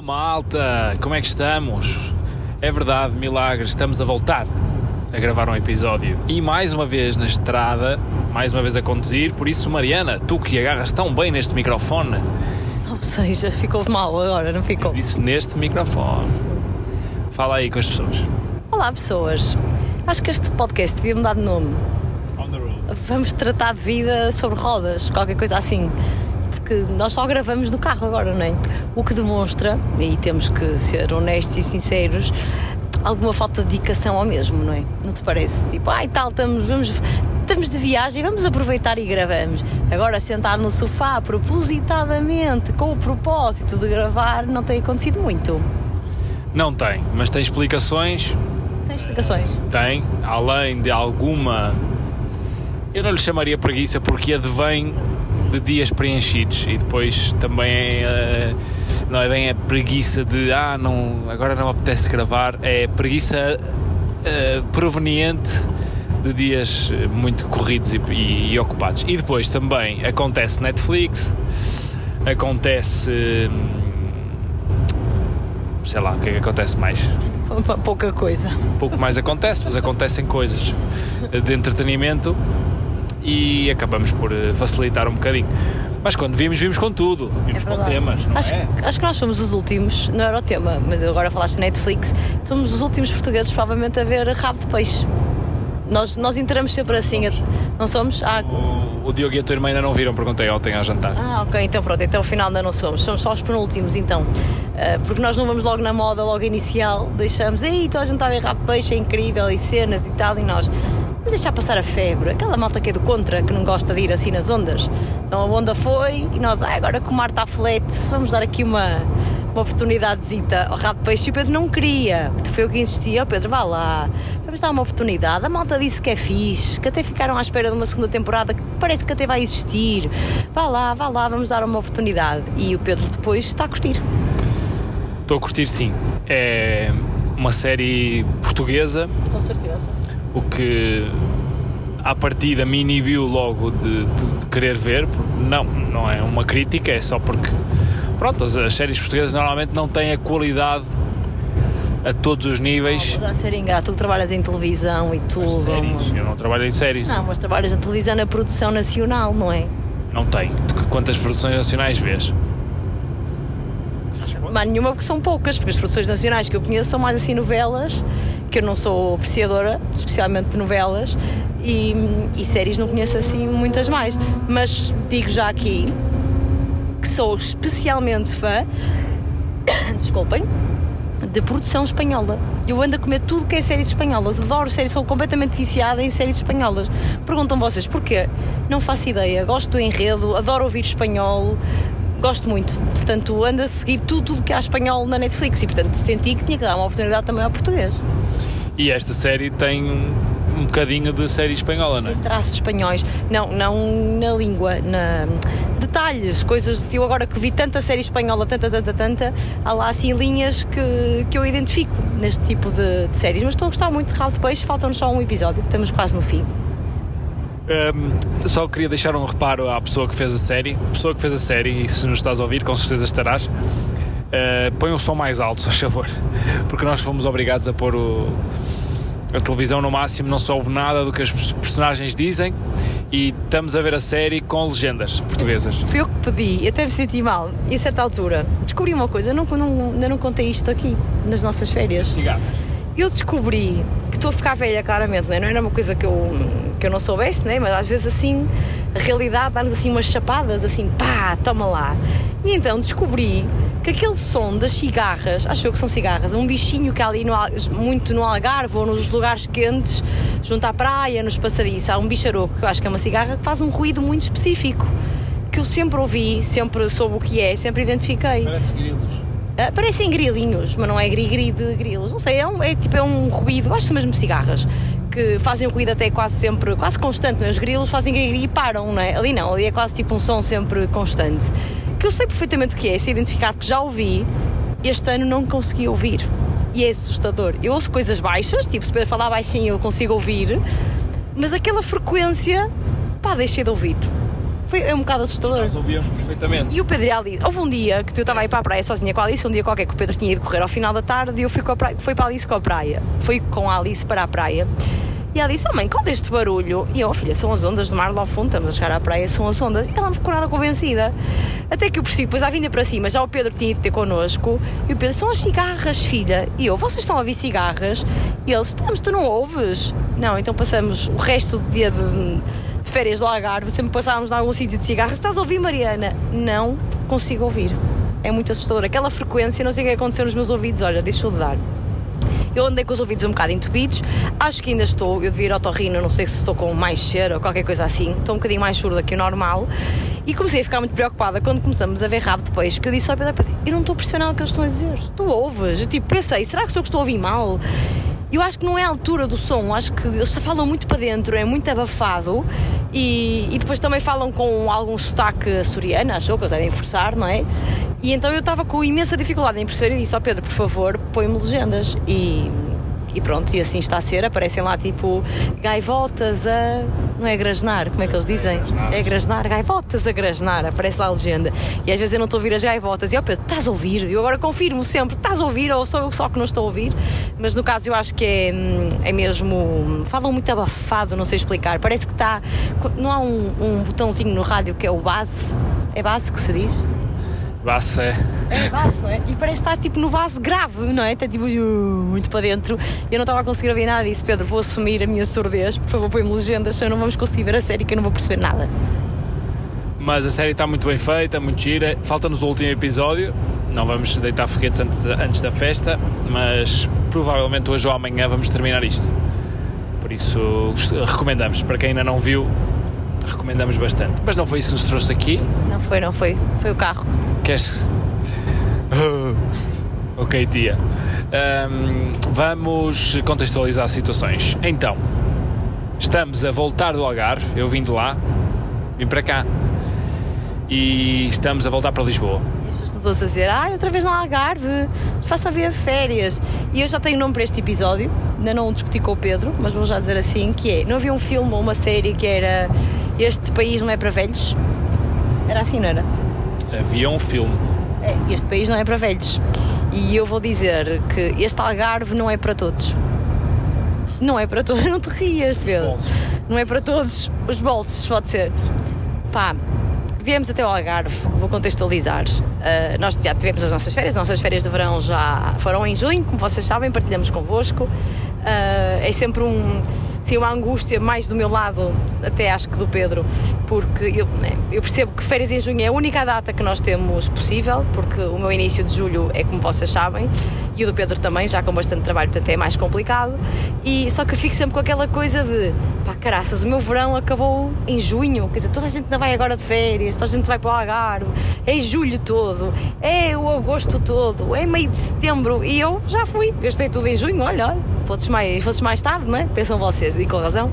Hello malta, como é que estamos? É verdade, milagre, estamos a voltar a gravar um episódio e mais uma vez na estrada, mais uma vez a conduzir, por isso Mariana, tu que agarras tão bem neste microfone, Ou seja, ficou mal agora, não ficou? disse neste microfone. Fala aí com as pessoas. Olá, pessoas. Acho que este podcast devia mudar de nome. On the road. Vamos tratar de vida sobre rodas, qualquer coisa assim. Porque nós só gravamos no carro agora, não é? O que demonstra, e temos que ser honestos e sinceros, alguma falta de dedicação ao mesmo, não é? Não te parece? Tipo, ai tal, estamos, vamos, estamos de viagem, vamos aproveitar e gravamos. Agora, sentar no sofá propositadamente, com o propósito de gravar, não tem acontecido muito. Não tem, mas tem explicações, Tem explicações? tem, além de alguma. Eu não lhe chamaria preguiça porque advém de dias preenchidos e depois também é, não é bem a preguiça de ah, não, agora não apetece gravar, é preguiça eh, proveniente de dias eh, muito corridos e, e- e ocupados. E depois também acontece Netflix, acontece. hum, sei lá, o que é que acontece mais? Pouca coisa. pouco mais acontece, mas acontecem coisas de entretenimento e acabamos por eh, facilitar um bocadinho. Mas quando vimos, vimos com tudo. Vimos com verdade. temas, não acho, é? acho que nós somos os últimos, não era o tema, mas agora falaste Netflix, somos os últimos portugueses provavelmente a ver rabo de peixe. Nós, nós entramos sempre assim, a- não somos? Ah, O, o Diogo e a tua irmã ainda não viram, perguntei ontem ao jantar. ah, ok, então pronto, então afinal ainda não somos, somos só os penúltimos então. Ah, porque nós não vamos logo na moda, logo inicial, deixamos, ei, toda a gente está a ver rabo de peixe, é incrível, e cenas e tal, e nós. Vamos deixar passar a febre, aquela malta que é do contra, que não gosta de ir assim nas ondas. Então a onda foi e nós, ah, agora que o mar está flete, vamos dar aqui uma, uma oportunidadezita ao rabo de peixe. E o Pedro não queria, foi eu que insistia, oh, Pedro, vá lá, vamos dar uma oportunidade. A malta disse que é fixe, que até ficaram à espera de uma segunda temporada que parece que até vai existir. Vá lá, vá lá, vamos dar uma oportunidade. E o Pedro depois está a curtir. Estou a curtir sim. É uma série portuguesa, Com certeza. O que à partida me inibiu logo de, de- de querer ver. Não, não é uma crítica, é só porque pronto, as, as séries portuguesas normalmente não têm a qualidade a todos os níveis. A ser ingrato, tu trabalhas em televisão e tudo. As séries. Eu não trabalho em séries. Não, mas trabalhas na televisão na produção nacional, não é? Não que- Quantas produções nacionais vês? Mas nenhuma porque são poucas, porque as produções nacionais que eu conheço são mais assim novelas, que eu não sou apreciadora, especialmente de novelas, e, e séries não conheço assim muitas mais. Mas digo já aqui que sou especialmente fã, desculpem, de produção espanhola. Eu ando a comer tudo que é séries espanholas, adoro séries, sou completamente viciada em séries espanholas. Perguntam vocês porquê? Não faço ideia, gosto do enredo, adoro ouvir espanhol, gosto muito. Portanto, ando a seguir tudo, tudo que há espanhol na Netflix e, portanto, senti que tinha que dar uma oportunidade também ao português. E esta série tem um, bocadinho de série espanhola, não é? Traços espanhóis, não, não na língua, na detalhes, coisas. Eu agora que vi tanta série espanhola, tanta, tanta, tanta, há lá assim linhas que, que eu identifico neste tipo de, de séries. Mas estou a gostar muito de de Peixe, falta-nos só um episódio, estamos quase no fim. Um, só queria deixar um reparo à pessoa que fez a série. A pessoa que fez a série, e se nos estás a ouvir, com certeza estarás. Uh, põe o som mais alto, se favor. Porque nós fomos obrigados a pôr o- a televisão no máximo, não se ouve nada do que os personagens dizem. E estamos a ver a série com legendas portuguesas. Fui eu que pedi, até me senti mal. E a certa altura descobri uma coisa, eu não, não, ainda não contei isto aqui, nas nossas férias. Eu descobri que estou a ficar velha, claramente, não, é? não era uma coisa que eu, que eu não soubesse, né? mas às vezes assim, a realidade dá-nos assim umas chapadas, assim, pá, toma lá. E então descobri que aquele som das cigarras, achou que são cigarras, é um bichinho que há ali no, muito no Algarve ou nos lugares quentes, junto à praia, nos passadiços, há um bicharoco que eu acho que é uma cigarra que faz um ruído muito específico. Que eu sempre ouvi, sempre soube o que é, sempre identifiquei. Parece grilos. Ah, parecem grilinhos, mas não é gri-gri de grilos. Não sei, é, um, é tipo é um ruído, acho que são mesmo cigarras, que fazem um ruído até quase sempre, quase constante? Os grilos fazem gri-gri e param, não é? Ali não, ali é quase tipo um som sempre constante. Que eu sei perfeitamente o que é, se identificar, porque já ouvi, este ano não consegui ouvir. E é assustador. Eu ouço coisas baixas, tipo, se Pedro falar baixinho eu consigo ouvir, mas aquela frequência, pá, deixei de ouvir. Foi um bocado assustador. Nós ouvíamos perfeitamente. E o Pedro e a Alice, houve um dia que eu estava a ir para a praia sozinha com a Alice, um dia qualquer que o Pedro tinha ido correr ao final da tarde e eu fui com a praia, foi para a Alice com a praia. Fui com a Alice para a praia. E ela disse, oh mãe, qual é este barulho? E eu, oh, filha, são as ondas do mar lá ao fundo, estamos a chegar à praia, são as ondas. E ela me ficou nada convencida. Até que eu percebi, depois à vinda para cima, já o Pedro tinha de ter connosco, e o Pedro, são as cigarras, filha. E eu, vocês estão a ouvir cigarras? E eles, estamos, tu não ouves? Não, então passamos o resto do dia de, de férias do Algarve, sempre passávamos em algum sítio de cigarras. Estás a ouvir, Mariana? Não consigo ouvir. É muito assustador. Aquela frequência, não sei o que aconteceu nos meus ouvidos, olha, deixou de dar. Eu andei com os ouvidos um bocado entupidos, acho que ainda estou, eu devia ir ao torrino, não sei se estou com mais cheiro ou qualquer coisa assim, estou um bocadinho mais surda que o normal. E comecei a ficar muito preocupada quando começamos a ver rabo depois, porque eu disse ao Pedro, eu não estou a perceber nada o que eles estão a dizer. Tu ouves? Eu, tipo, pensei, será que sou eu que estou a ouvir mal? Eu acho que não é a altura do som, acho que eles falam muito para dentro, é muito abafado e, e depois também falam com algum sotaque açoriano, achou que eles devem forçar, não é? E então eu estava com imensa dificuldade em perceber e disse ao Pedro, por favor, põe-me legendas. E, e pronto, e assim está a ser. Aparecem lá tipo gaivotas a. Não é grasnar, como é que eles dizem? É grasnar, gaivotas a grasnar, aparece lá a legenda. E às vezes eu não estou a ouvir as gaivotas. E ó Pedro, estás a ouvir? Eu agora confirmo sempre, estás a ouvir ou sou eu só que não estou a ouvir? Mas no caso eu acho que é, é mesmo. Falam muito abafado, não sei explicar. Parece que está. Não há um, um botãozinho no rádio que é o base. É base que se diz? Base é. É base, não é? E parece estar tipo no base grave, não é? Está tipo muito para dentro. Eu não estava a conseguir ouvir nada disso. Pedro, vou assumir a minha surdez. Por favor, põe-me legendas, senão não vamos conseguir ver a série que eu não vou perceber nada. Mas a série está muito bem feita, muito gira. Falta-nos o último episódio. Não vamos deitar foguetes antes da festa, mas provavelmente hoje ou amanhã vamos terminar isto. Por isso recomendamos. Para quem ainda não viu, recomendamos bastante. Mas não foi isso que nos trouxe aqui. Não foi, não foi. Foi o carro. Queres? ok, tia. Um, vamos contextualizar situações. Então, estamos a voltar do Algarve. Eu vim de lá, vim para cá. E estamos a voltar para Lisboa. E as pessoas estão a dizer, ah, outra vez no Algarve, faça a vida férias. E eu já tenho nome para este episódio, ainda não discuti com o Pedro, mas vou já dizer assim, que é, não havia um filme ou uma série que era Este País Não É Para Velhos? Era assim, não era? Havia um filme. É, este país não é para velhos. E eu vou dizer que este Algarve não é para todos. Não é para todos, não te rias, Pedro. Não é para todos os bolsos, pode ser. Pá, viemos até ao Algarve, vou contextualizar. Uh, nós já tivemos as nossas férias, as nossas férias de verão já foram em junho, como vocês sabem, partilhamos convosco. Uh, é sempre um sim, uma angústia mais do meu lado, até acho que do Pedro, porque eu, né, eu percebo que férias em junho é a única data que nós temos possível, porque o meu início de julho é como vocês sabem, e o do Pedro também, já com bastante trabalho, portanto é mais complicado. E só que eu fico sempre com aquela coisa de pá, caraças, o meu verão acabou em junho, quer dizer, toda a gente ainda vai agora de férias, toda a gente vai para o Algarve, é julho todo, é o agosto todo, é meio de setembro, e eu já fui, gastei tudo em junho, olha, olha, mais, mais tarde, não é? Pensam vocês, e com razão.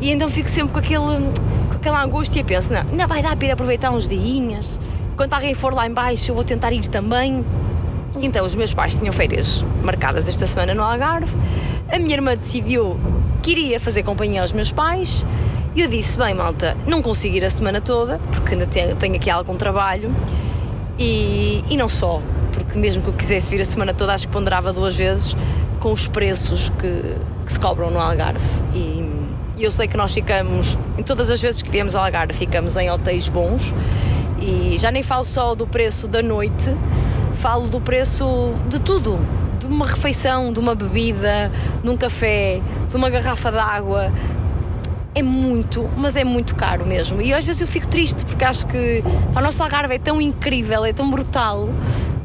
E então fico sempre com, aquele, aquela angústia penso, não, ainda vai dar para ir aproveitar uns dias. Quando alguém for lá embaixo eu vou tentar ir também. Então os meus pais tinham férias marcadas esta semana no Algarve. A minha irmã decidiu que iria fazer companhia aos meus pais. E eu disse, bem malta, não consigo ir a semana toda, porque ainda tenho aqui algum trabalho. E, e não só, porque mesmo que eu quisesse vir a semana toda, acho que ponderava duas vezes com os preços que, que se cobram no Algarve. E, e eu sei que nós ficamos, em todas as vezes que viemos ao Algarve, ficamos em hotéis bons. E já nem falo só do preço da noite, falo do preço de tudo. De uma refeição, de uma bebida, de um café, de uma garrafa de água. É muito, mas é muito caro mesmo. E às vezes eu fico triste porque acho que o nosso Algarve é tão incrível, é tão brutal,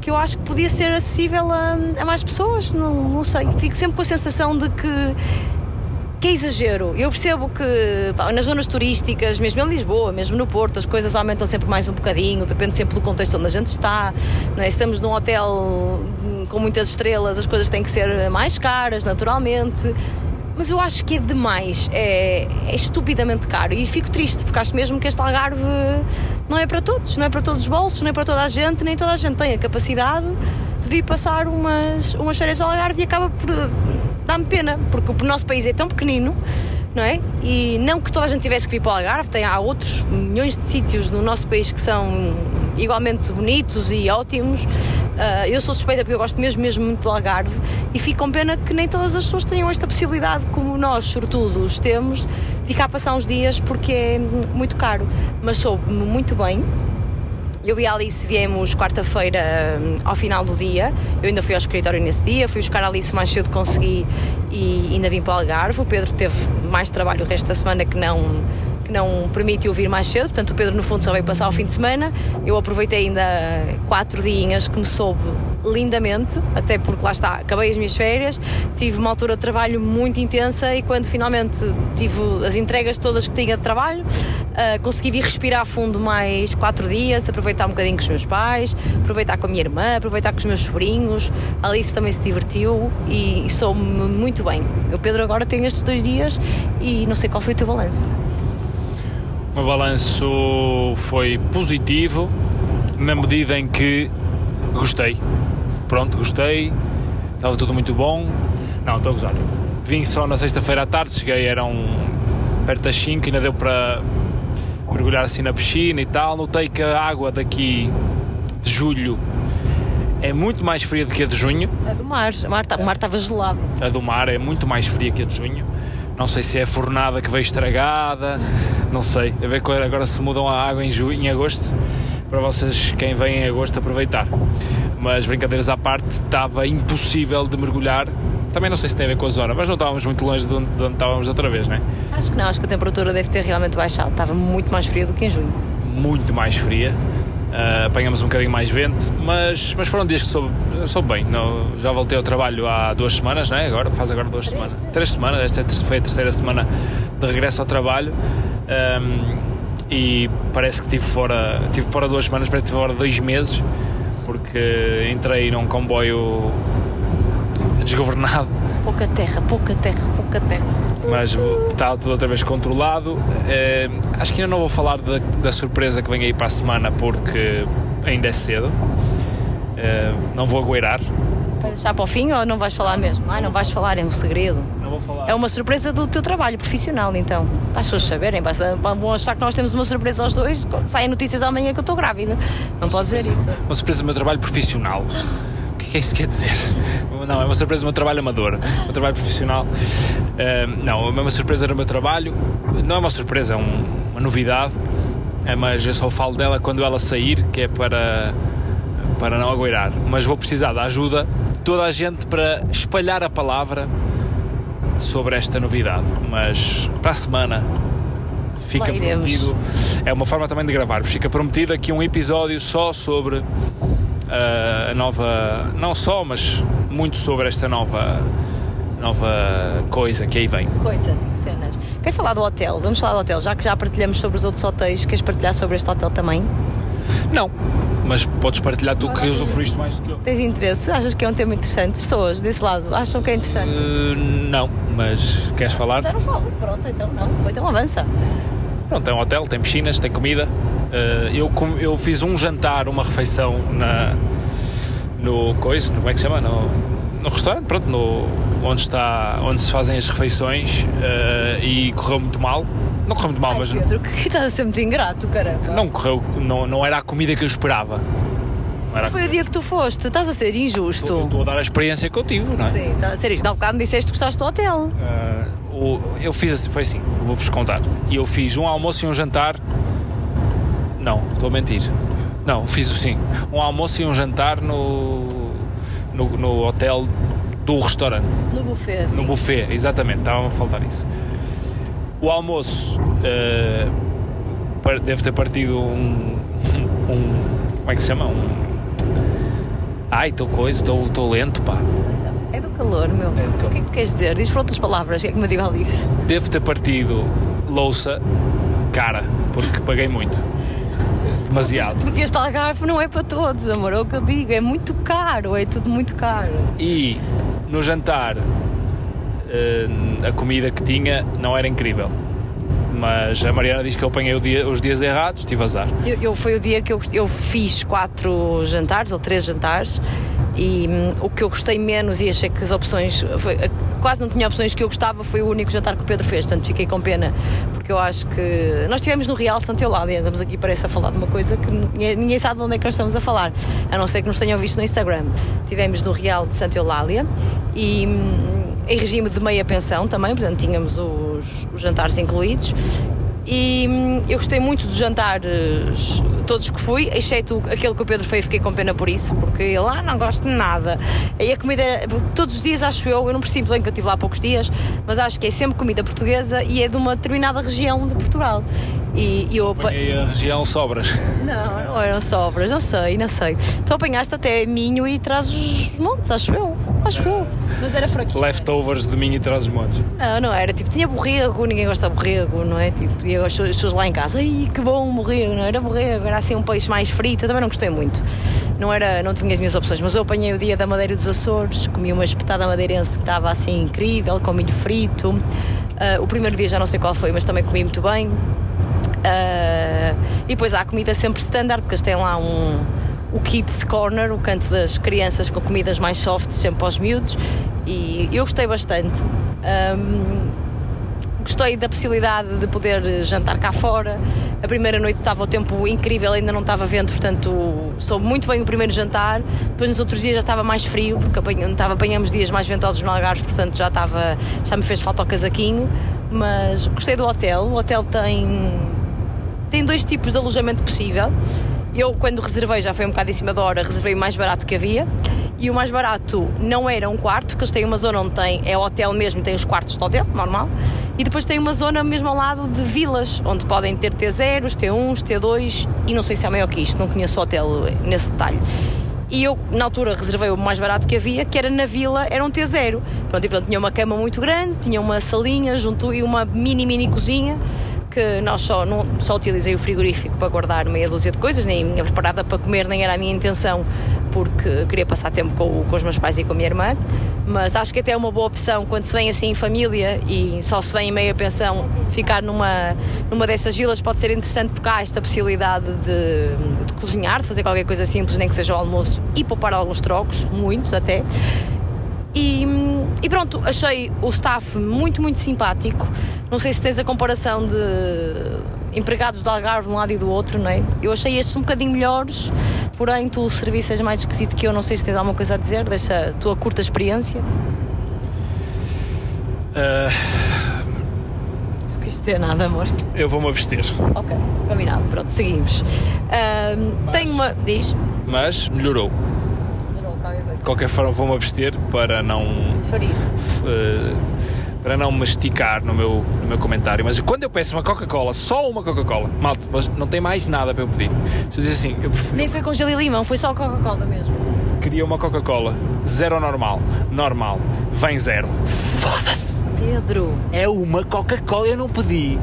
que eu acho que podia ser acessível a, a mais pessoas. Não, não sei. Fico sempre com a sensação de que que é exagero. Eu percebo que pá, nas zonas turísticas, mesmo em Lisboa, mesmo no Porto, as coisas aumentam sempre mais um bocadinho, depende sempre do contexto onde a gente está. Não é? Se estamos num hotel com muitas estrelas, as coisas têm que ser mais caras, naturalmente. Mas eu acho que é demais, é, é estupidamente caro e fico triste porque acho mesmo que este Algarve não é para todos, não é para todos os bolsos, não é para toda a gente, nem toda a gente tem a capacidade de vir passar umas, umas férias ao Algarve e acaba por dar-me pena, porque o nosso país é tão pequenino não é? E não que toda a gente tivesse que vir para o Algarve, tem, há outros milhões de sítios no nosso país que são igualmente bonitos e ótimos. Uh, eu sou suspeita porque eu gosto mesmo, mesmo muito do Algarve e fico com pena que nem todas as pessoas tenham esta possibilidade, como nós, sobretudo, temos, de ficar a passar uns dias porque é muito caro. Mas soube-me muito bem eu e a Alice viemos quarta-feira hum, ao final do dia. Eu ainda fui ao escritório nesse dia, fui buscar a Alice o mais cedo consegui e ainda vim para o Algarve. O Pedro teve mais trabalho o resto da semana que não que não permitiu vir mais cedo, portanto o Pedro no fundo só veio passar o fim de semana. Eu aproveitei ainda quatro dias que me soube lindamente, até porque lá está, acabei as minhas férias, tive uma altura de trabalho muito intensa e quando finalmente tive as entregas todas que tinha de trabalho, uh, consegui vir respirar fundo mais quatro dias, aproveitar um bocadinho com os meus pais, aproveitar com a minha irmã, aproveitar com os meus sobrinhos. A Alice também se divertiu e, e sou-me muito bem. O Pedro agora tem estes dois dias e não sei qual foi o teu balanço. O meu balanço foi positivo, na medida em que gostei. Pronto, gostei, estava tudo muito bom. Não, estou a gozar. Vim só na sexta-feira à tarde, cheguei, eram perto das 5, ainda deu para mergulhar assim na piscina e tal. Notei que a água daqui de julho é muito mais fria do que a de junho. A do mar, o mar, tá, o mar estava gelado. A do mar é muito mais fria que a de junho. Não sei se é a fornada que veio estragada, não sei. A ver agora se mudam a água em, junho, em agosto, para vocês, quem vem em agosto, aproveitar. Mas brincadeiras à parte, estava impossível de mergulhar. Também não sei se tem a ver com a zona, mas não estávamos muito longe de onde, de onde estávamos outra vez, não é? Acho que não, acho que a temperatura deve ter realmente baixado. Estava muito mais fria do que em junho. Muito mais fria Uh, apanhamos um bocadinho mais vento, mas, mas foram dias que soube, soube bem. Não, já voltei ao trabalho há duas semanas, não é? Agora, faz agora duas três, semanas. Três. três semanas, esta é foi a terceira semana de regresso ao trabalho. Um, e parece que estive fora, tive fora duas semanas, parece que estive fora dois meses, porque entrei num comboio desgovernado. Pouca terra, pouca terra, pouca terra mas está tudo outra vez controlado. Uh, acho que ainda não vou falar da, da, surpresa que vem aí para a semana porque ainda é cedo. Uh, não vou agueirar. Vai deixar para o fim ou não vais falar mesmo? Ah, não vais falar, é um segredo. Não vou falar. É uma surpresa do teu trabalho profissional, então. Para as pessoas saberem, vão achar que nós temos uma surpresa aos dois, saem notícias amanhã que eu estou grávida. Não podes dizer isso. Uma surpresa do meu trabalho profissional que é isso que quer dizer? Não, é uma surpresa do meu trabalho amador, um trabalho profissional. Uh, não, é uma surpresa no meu trabalho. Não é uma surpresa, é um, uma novidade, é, mas eu só falo dela quando ela sair, que é para, para não agueirar. Mas vou precisar da ajuda toda a gente para espalhar a palavra sobre esta novidade. Mas para a semana fica prometido. É uma forma também de gravar. Fica prometido aqui um episódio só sobre a nova, não só, mas muito sobre esta nova nova coisa que aí vem. Coisa, cenas. Queres falar do hotel? Vamos falar do hotel, já que já partilhamos sobre os outros hotéis, queres partilhar sobre este hotel também? Não, mas podes partilhar tu que usufruíste mais do que eu. Tens interesse? Achas que é um tema interessante? Pessoas desse lado acham que é interessante? Uh, não, mas queres falar? Então não falo, pronto, então não. Então avança. Pronto, tem um hotel, tem piscinas, tem comida. Uh, eu, eu fiz um jantar, uma refeição na, no coisa, como é que se chama? No, no restaurante, pronto, no, onde, está, onde se fazem as refeições uh, e correu muito mal. Não correu muito mal, Ai, mas. Pedro, que estás a ser muito ingrato, caramba. Não correu, não, não era a comida que eu esperava. Não foi o dia que tu foste, estás a ser injusto. Estou, a dar a experiência que eu tive, não é? Sim, está a ser isto. Não, bocado me disseste que gostaste do hotel. Uh, o, eu fiz assim, foi assim, vou-vos contar. E eu fiz um almoço e um jantar. Não, estou a mentir. Não, fiz sim. Um almoço e um jantar no, no, no hotel do restaurante. No buffet, sim. No buffet, exatamente, estava a faltar isso. O almoço uh, deve ter partido um, um, Como é que se chama? Um. Ai, estou coisa, estou lento, pá. É do calor, meu. É do calor. O que é que tu queres dizer? Diz por outras palavras, o que é que me digo Alice? Devo ter partido louça cara, porque paguei muito demasiado. Porque este algarve não é para todos, amor, é o que eu digo, é muito caro, é tudo muito caro. E no jantar, a comida que tinha não era incrível. Mas a Mariana diz que eu apanhei dia, os dias errados, tive azar. Eu, eu, foi o dia que eu, eu fiz quatro jantares, ou três jantares, e hum, o que eu gostei menos e achei que as opções. Foi, quase não tinha opções que eu gostava, foi o único jantar que o Pedro fez, portanto fiquei com pena, porque eu acho que nós estivemos no Real Santa Eulália, andamos aqui parece a falar de uma coisa que ninguém, ninguém sabe de onde é que nós estamos a falar, a não ser que nos tenham visto no Instagram. Tivemos no Real de Santa Eulália e hum, em regime de meia pensão também, portanto tínhamos os, os jantares incluídos e hum, eu gostei muito dos jantares, todos que fui, exceto aquele que o Pedro fez, fiquei com pena por isso, porque ele lá ah, não gosto de nada. E a comida, todos os dias acho eu, eu não percebo bem que eu estive lá há poucos dias, mas acho que é sempre comida portuguesa e é de uma determinada região de Portugal. E, e eu apanhei a região sobras. Não, não eram sobras, não sei, não sei. Tu apanhaste até Minho e traz os montes, acho eu, acho eu. Mas era fraquinho. Leftovers de Minho e traz os montes. Não, não era. Tipo, tinha borrego, ninguém gosta de borrego, não é? Tipo, e as pessoas lá em casa, ai que bom borrego, não era borrego, era assim um peixe mais frito. Eu também não gostei muito. Não, era, não tinha as minhas opções, mas eu apanhei o dia da Madeira dos Açores, comi uma espetada madeirense que estava assim incrível, com milho frito. Uh, o primeiro dia já não sei qual foi, mas também comi muito bem. Uh, e depois há a comida sempre standard, porque eles têm lá um, o Kids Corner, o canto das crianças com comidas mais soft, sempre para os miúdos, e eu gostei bastante. Um, gostei da possibilidade de poder jantar cá fora. A primeira noite estava o tempo incrível, ainda não estava vento, portanto soube muito bem o primeiro jantar. Depois nos outros dias já estava mais frio, porque estava, apanhamos dias mais ventosos no Algarve, portanto já, estava, já me fez falta o casaquinho. Mas gostei do hotel. O hotel tem tem dois tipos de alojamento possível. Eu, quando reservei, já foi um bocado em cima da hora, reservei o mais barato que havia. E o mais barato não era um quarto, porque eles têm uma zona onde tem, é hotel mesmo, tem os quartos de hotel, normal. E depois tem uma zona mesmo ao lado de vilas, onde podem ter T0, T1, T2 e não sei se é maior que isto, não conheço o hotel nesse detalhe. E eu, na altura, reservei o mais barato que havia, que era na vila, era um T0. Pronto, e pronto, tinha uma cama muito grande, tinha uma salinha junto e uma mini, mini cozinha que nós só, não, só utilizei o frigorífico para guardar meia dúzia de coisas, nem vinha preparada para comer, nem era a minha intenção, porque queria passar tempo com, com os meus pais e com a minha irmã. Mas acho que até é uma boa opção quando se vem assim em família e só se vem em meia pensão, ficar numa, numa dessas vilas pode ser interessante porque há esta possibilidade de, de cozinhar, de fazer qualquer coisa simples, nem que seja o almoço, e poupar alguns trocos, muitos até. E, e, pronto, achei o staff muito, muito simpático. Não sei se tens a comparação de empregados de Algarve de um lado e do outro, não é? Eu achei estes um bocadinho melhores, porém tu o serviço és mais esquisito que eu. Não sei se tens alguma coisa a dizer dessa tua curta experiência. Uh... Não queres dizer nada, amor? Eu vou-me abster. Ok, combinado. Pronto, seguimos. Uh, mas, tenho uma. Diz. Mas melhorou. De qualquer forma, vou-me abster para não. Farir. Uh, para não me esticar no meu, no meu comentário, mas quando eu peço uma Coca-Cola, só uma Coca-Cola, malta, mas não tem mais nada para eu pedir. Se eu dizer assim, eu prefiro... Nem foi com gelo e limão, foi só Coca-Cola mesmo. Queria uma Coca-Cola, zero normal, normal, vem zero. Foda-se! Pedro! É uma Coca-Cola, eu não pedi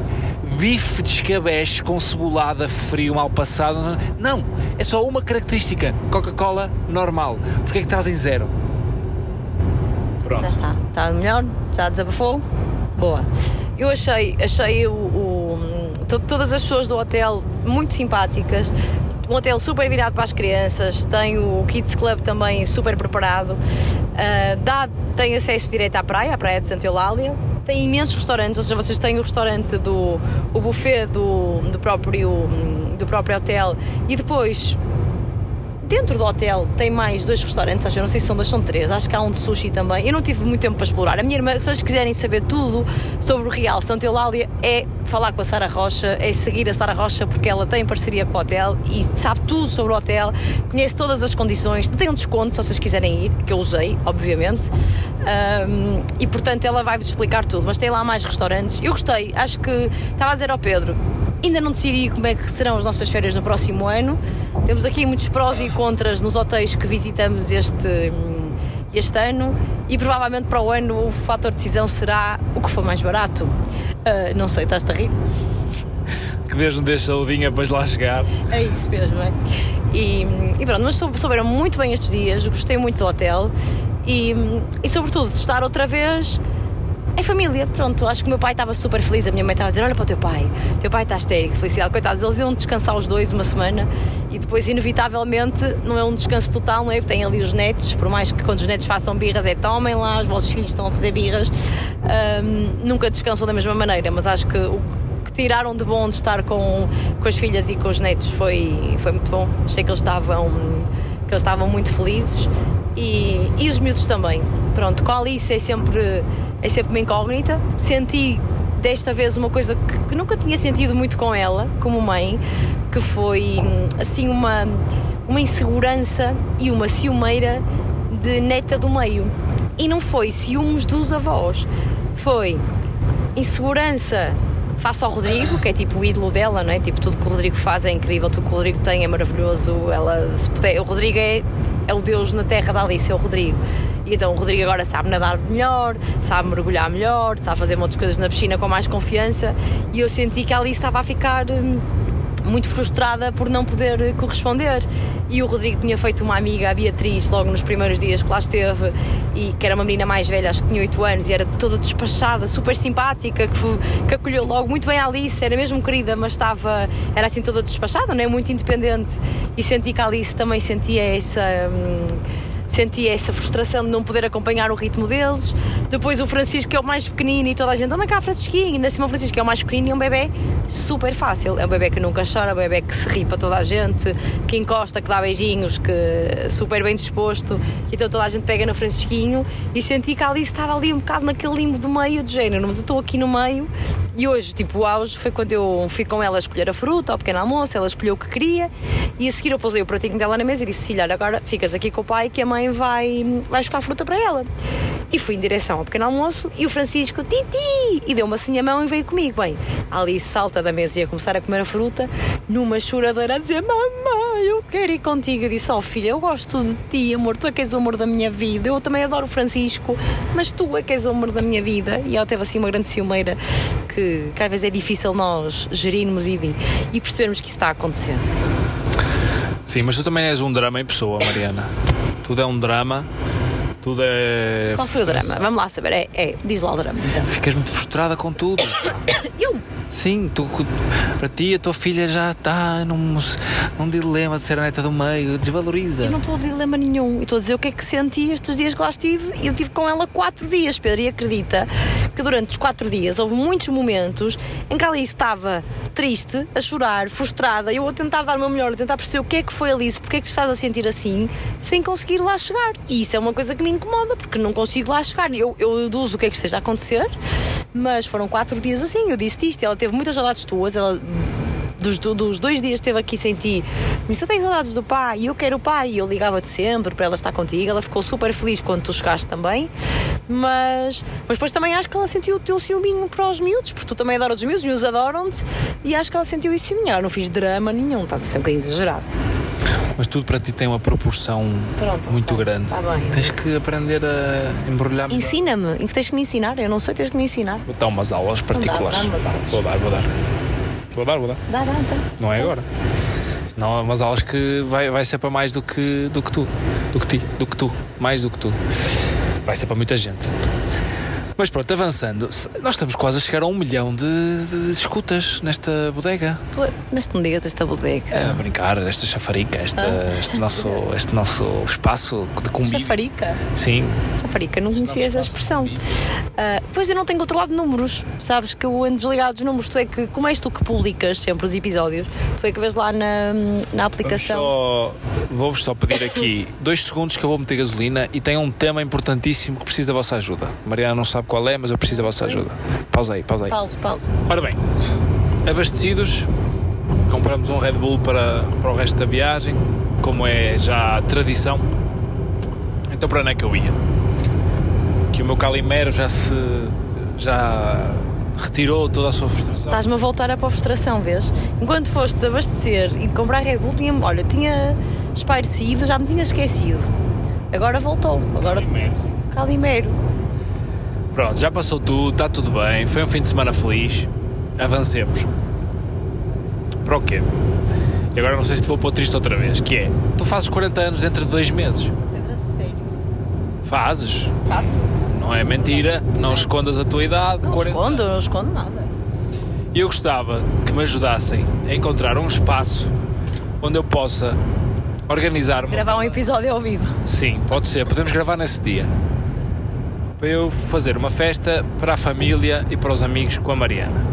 bife de escabeche com cebolada frio mal passado. Não, é só uma característica. Coca-Cola normal. Porquê é que trazem zero? Pronto. Já está. Está melhor? Já desabafou? Boa. Eu achei, achei o, o todas as pessoas do hotel muito simpáticas. Um hotel super virado para as crianças, tem o Kids Club também super preparado, uh, dá, tem acesso direto à praia, à praia de Santa Eulália, tem imensos restaurantes, ou seja, vocês têm o restaurante do o buffet do, do, próprio, do próprio hotel e depois Dentro do hotel tem mais dois restaurantes, acho, eu não sei se são dois, são três, acho que há um de sushi também. Eu não tive muito tempo para explorar. A minha irmã, se vocês quiserem saber tudo sobre o Real Santa Eulália, é falar com a Sara Rocha, é seguir a Sara Rocha porque ela tem parceria com o hotel e sabe tudo sobre o hotel, conhece todas as condições, tem um desconto se vocês quiserem ir, que eu usei, obviamente. Um, e portanto ela vai-vos explicar tudo, mas tem lá mais restaurantes. Eu gostei, acho que estava a dizer ao Pedro, Ainda não decidi como é que serão as nossas férias no próximo ano. Temos aqui muitos prós e contras nos hotéis que visitamos este, este ano e provavelmente para o ano o fator de decisão será o que for mais barato. Uh, não sei, estás-te a rir? Que Deus nos deixe a luvinha para lá chegar. É isso mesmo, é? E, e pronto, mas souberam muito bem estes dias, gostei muito do hotel e, e sobretudo de estar outra vez em família, pronto. Acho que o meu pai estava super feliz, a minha mãe estava a dizer: Olha para o teu pai, teu pai está histérico, felicidade. Coitados, eles iam descansar os dois uma semana e depois, inevitavelmente, não é um descanso total, não é? Tem ali os netos, por mais que quando os netos façam birras, é tomem lá, os vossos filhos estão a fazer birras, um, nunca descansam da mesma maneira, mas acho que o que tiraram de bom de estar com, com as filhas e com os netos foi, foi muito bom. Achei que eles estavam, que eles estavam muito felizes e, e os miúdos também. Pronto, a Alice é sempre é sempre uma incógnita. Senti desta vez uma coisa que, que, nunca tinha sentido muito com ela, como mãe, que foi assim uma, uma insegurança e uma ciumeira de neta do meio. E não foi ciúmes dos avós, foi insegurança face ao Rodrigo, que é tipo o ídolo dela, não é? Tipo, tudo que o Rodrigo faz é incrível, tudo que o Rodrigo tem é maravilhoso. Ela, se puder, o Rodrigo é, é o Deus na terra da Alice, é o Rodrigo. E então o Rodrigo agora sabe nadar melhor, sabe mergulhar melhor, sabe fazer muitas coisas na piscina com mais confiança. E eu senti que ali estava a ficar hum, muito frustrada por não poder corresponder. E o Rodrigo tinha feito uma amiga, a Beatriz, logo nos primeiros dias que lá esteve, e que era uma menina mais velha, acho que tinha 8 anos, e era toda despachada, super simpática, que, que acolheu logo muito bem a Alice, era mesmo querida, mas estava, era assim toda despachada, não é? Muito independente. E senti que a Alice também sentia essa. Hum, sentia essa frustração de não poder acompanhar o ritmo deles. Depois o Francisco, que é o mais pequenino, e toda a gente anda cá, Francisquinho. Ainda assim, o Francisco, que é o mais pequenino, e é um bebê super fácil. É um bebê que nunca chora, é um bebê que se ri para toda a gente, que encosta, que dá beijinhos, que super bem disposto. Então toda a gente pega no Francisquinho e senti que a Alice estava ali um bocado naquele limbo do meio, de género. Mas eu estou aqui no meio e hoje, tipo, o auge foi quando eu fui com ela a escolher a fruta, ao pequeno almoço, ela escolheu o que queria e a seguir eu posei o pratinho dela na mesa e disse: Filha, agora ficas aqui com o pai que a mãe vai, vai buscar fruta para ela. E fui em direção ao pequeno almoço e o Francisco, Titi! E deu-me assim a mão e veio comigo. Bem, a Alice salta da mesa e ia começar a comer a fruta, numa choradeira a dizer: Mamãe, eu quero ir contigo. Eu disse: Oh filha, eu gosto de ti, amor, tu é que és o amor da minha vida. Eu também adoro o Francisco, mas tu é que és o amor da minha vida. E ela teve assim uma grande ciumeira que, que às vezes é difícil nós gerirmos e, e percebermos que isso está a acontecer. Sim, mas tu também és um drama em pessoa, Mariana. Tudo é um drama tudo é. Qual foi o drama? Vamos lá saber. É, é, diz lá o drama. Então. Ficas muito frustrada com tudo. Eu? Sim, tu, para ti a tua filha já está num, num dilema de ser a neta do meio, desvaloriza. Eu não estou a dilema nenhum. Estou a dizer o que é que senti estes dias que lá estive eu tive com ela quatro dias, Pedro, e acredita que durante os quatro dias houve muitos momentos em que a Alice estava triste, a chorar, frustrada, eu a tentar dar o meu melhor, a tentar perceber o que é que foi Alice, porque é que te estás a sentir assim, sem conseguir lá chegar. E isso é uma coisa que me incomoda, porque não consigo lá chegar. Eu, eu deduzo o que é que esteja a acontecer, mas foram quatro dias assim, eu disse isto, ela teve muitas saudades tuas, ela dos, dos, dois dias esteve aqui sem ti, me disse, tenho saudades do pai, e eu quero o pai, e eu ligava-te sempre para ela estar contigo, ela ficou super feliz quando tu chegaste também, mas, mas depois também acho que ela sentiu o teu ciúminho para os miúdos, porque tu também adoras os miúdos, os miúdos adoram-te, e acho que ela sentiu isso melhor, não fiz drama nenhum, está a ser um bocadinho exagerado. Mas tudo para ti tem uma proporção Pronto, muito tá, grande. Tá. Tens que aprender a embrulhar Ensina-me, tens que me ensinar, eu não sei, tens que me ensinar. Vou dar umas aulas particulares. Umas aulas. Vou dar, vou dar. Vou dar, vou dar. Dá, dá, então. Não é agora. Senão é umas aulas que vai, vai ser para mais do que, do que tu. Do que ti, do que tu. Mais do que tu. Vai ser para muita gente. Mas pronto, avançando, nós estamos quase a chegar a um milhão de, de escutas nesta bodega. Tu, neste um dia desta bodega. É, a brincar, esta chafarica, esta, ah. este, nosso, este nosso espaço de convívio. Chafarica? Sim. Chafarica, não conhecia essa expressão. Uh, pois eu não tenho controlado números, sabes que eu ando desligado dos números. Tu é que, como és tu que publicas sempre os episódios, tu é que vês lá na, na aplicação. Vou-vos só, vou só pedir aqui dois segundos que eu vou meter gasolina e tem um tema importantíssimo que precisa da vossa ajuda. Mariana não sabe qual é, mas eu preciso da vossa ajuda. Pausa aí, pausa aí. Pausa, pausa. Ora bem, abastecidos, compramos um Red Bull para, para o resto da viagem, como é já tradição. Então para onde é que eu ia? Que o meu Calimero já se. já retirou toda a sua frustração. Estás-me a voltar a para a frustração, vês? Enquanto foste abastecer e comprar Red Bull, tinha, olha, tinha esparecido, já me tinha esquecido. Agora voltou. Agora... Calimero. Calimero. Pronto, já passou tudo, está tudo bem, foi um fim de semana feliz, avancemos. Para o quê? E agora não sei se te vou pôr triste outra vez, que é, tu fazes 40 anos dentro de dois meses. É sério? Fazes? Faço. não é mentira, não escondas a tua idade. Não 40 escondo, não escondo nada. E eu gostava que me ajudassem a encontrar um espaço onde eu possa organizar-me. Gravar um episódio ao vivo. Sim, pode ser. Podemos gravar nesse dia. Para eu fazer uma festa para a família e para os amigos com a Mariana.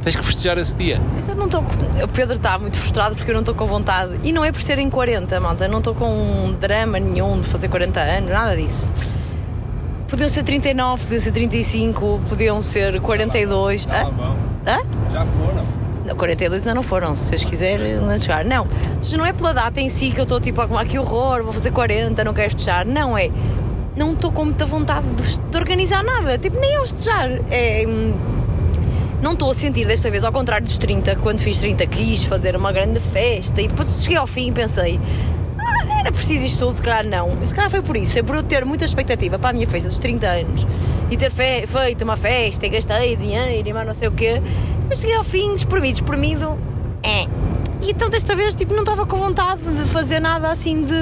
Tens que festejar esse dia. Mas eu não estou. O Pedro está muito frustrado porque eu não estou com vontade. E não é por serem 40, malta. Eu não estou com um drama nenhum de fazer 40 anos, nada disso. Podiam ser 39, podiam ser 35, podiam ser 42. Hã? bom. Hã? Já foram. Não, 42 ainda não foram, se vocês quiserem não chegar. Não, não é pela data em si que eu estou tipo, ah, que horror, vou fazer 40, não quero festejar. Não é. Não estou com muita vontade de, organizar nada, tipo, nem ao festejar. É, hum, não estou a sentir desta vez, ao contrário dos 30, quando fiz 30 quis fazer uma grande festa e depois cheguei ao fim e pensei. "Ah, Era preciso isto tudo, se calhar não. Se calhar foi por isso, é por eu ter muita expectativa para a minha festa dos 30 anos e ter fe- feito uma festa e gastei dinheiro e mais não sei o quê. Mas cheguei ao fim, despremido, despremido. É. E então desta vez tipo, não estava com vontade de fazer nada assim de